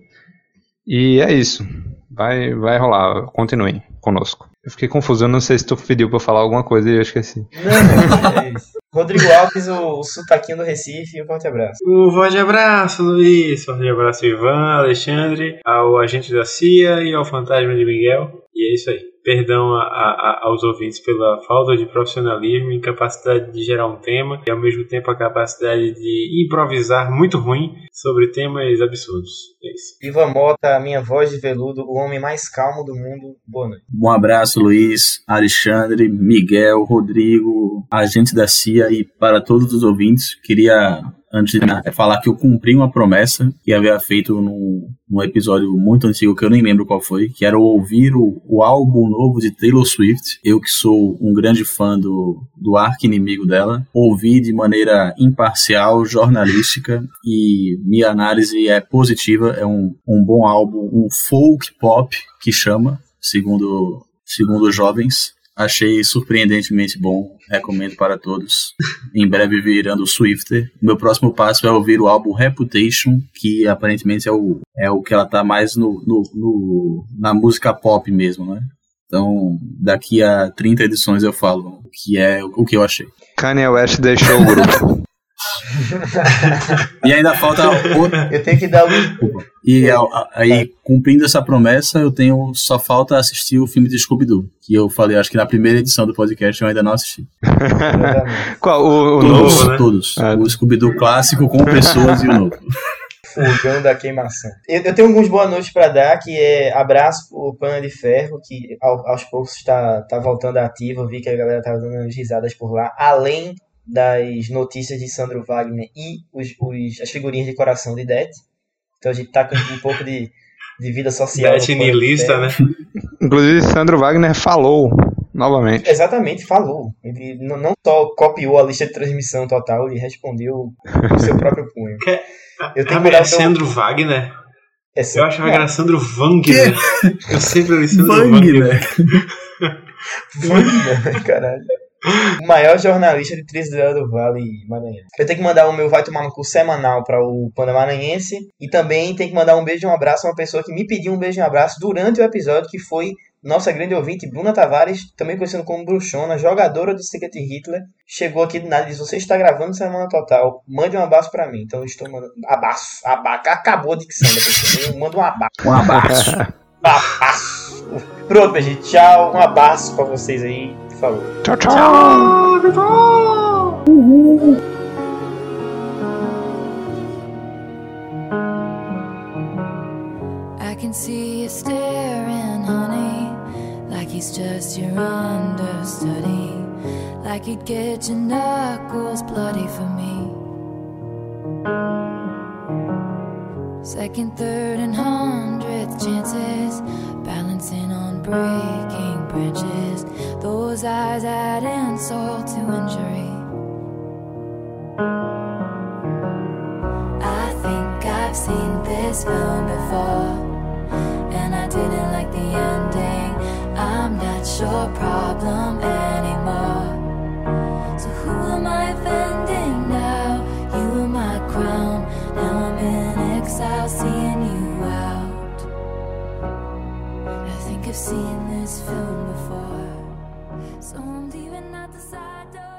E é isso. Vai, vai rolar. Continuem conosco. Eu fiquei confuso, eu não sei se tu pediu pra falar alguma coisa e eu esqueci. Não, não, é isso. Rodrigo Alves, o, o sotaquinho do Recife, um forte abraço. Um forte abraço, Luiz. Forte abraço, Ivan, Alexandre, ao agente da CIA e ao fantasma de Miguel. E é isso aí. Perdão a- a- aos ouvintes pela falta de profissionalismo, incapacidade de gerar um tema e ao mesmo tempo a capacidade de improvisar muito ruim sobre temas absurdos. É isso. Ivan Mota, minha voz de veludo, o homem mais calmo do mundo. Boa noite. Um abraço, Luiz, Alexandre, Miguel, Rodrigo, agente da CIA e para todos os ouvintes. Queria, antes de falar que eu cumpri uma promessa que havia feito num, num episódio muito antigo que eu nem lembro qual foi, que era ouvir o, o álbum novo de Taylor Swift. Eu que sou um grande fã do, do arqui-inimigo dela, ouvi de maneira imparcial, jornalística e minha análise é positiva. É um, um bom álbum, um folk pop que chama, segundo, segundo os jovens. Achei surpreendentemente bom, recomendo para todos. Em breve virando Swifter. Meu próximo passo é ouvir o álbum Reputation, que aparentemente é o, é o que ela tá mais no, no, no- na música pop mesmo, né? Então, daqui a 30 edições eu falo o que é o que eu achei. Kanye West deixou o grupo. E ainda falta outro, Eu tenho que dar o. E a- a- aí, cumprindo essa promessa, eu tenho. Só falta assistir o filme de Scooby-Doo. Que eu falei, acho que na primeira edição do podcast eu ainda não assisti. Qual? O, o Todos, novo? Todos, né? todos. Ah. O Scooby-Doo clássico com pessoas e o novo. Fogão da queimação. Eu, eu tenho alguns boa noites pra dar, que é abraço pro Pana de Ferro, que ao- aos poucos está tá voltando ativa. Eu vi que a galera tava dando umas risadas por lá. Além das notícias de Sandro Wagner e os, os- as figurinhas de coração de Det. Então a gente tá com um pouco de, de vida social. no Beth Pana de Nilista, né? Inclusive, Sandro Wagner falou novamente. Exatamente, falou. Ele não, não só copiou a lista de transmissão total, ele respondeu o seu próprio punho. Eu tenho que mudar o meu- Alessandro Wagner? Essa- Eu achava que Não, era Alessandro Wagner. Eu sempre Alessandro Wagner. Wagner, caralho. O maior jornalista de Trisdale do Vale Maranhense. Eu tenho que mandar o meu Vai Tomar no Cu semanal para o Panda Maranhense. E também tenho que mandar um beijo e um abraço a uma pessoa que me pediu um beijo e um abraço durante o episódio, que foi nossa grande ouvinte, Bruna Tavares, também conhecida como Bruxona, jogadora do Secret Hitler. Chegou aqui do nada e disse: Você está gravando Semana Total, mande um abraço para mim. Então eu estou mandando. Abraço, abaca. Acabou a dicção da pessoa. Eu mando um abraço. Um abraço. Abraço. Pronto, minha gente. Tchau. Um abraço pra vocês aí. Falou. Tchau, tchau. I can see you staring, honey, like he's just your understudy, like he'd get your knuckles bloody for me. Second, third, and hundredth chances, balancing on breaking branches. Those eyes add insult to injury. I think I've seen this film before, and I didn't like the ending. I'm not your problem. seen this film before, so I'm leaving out the side door.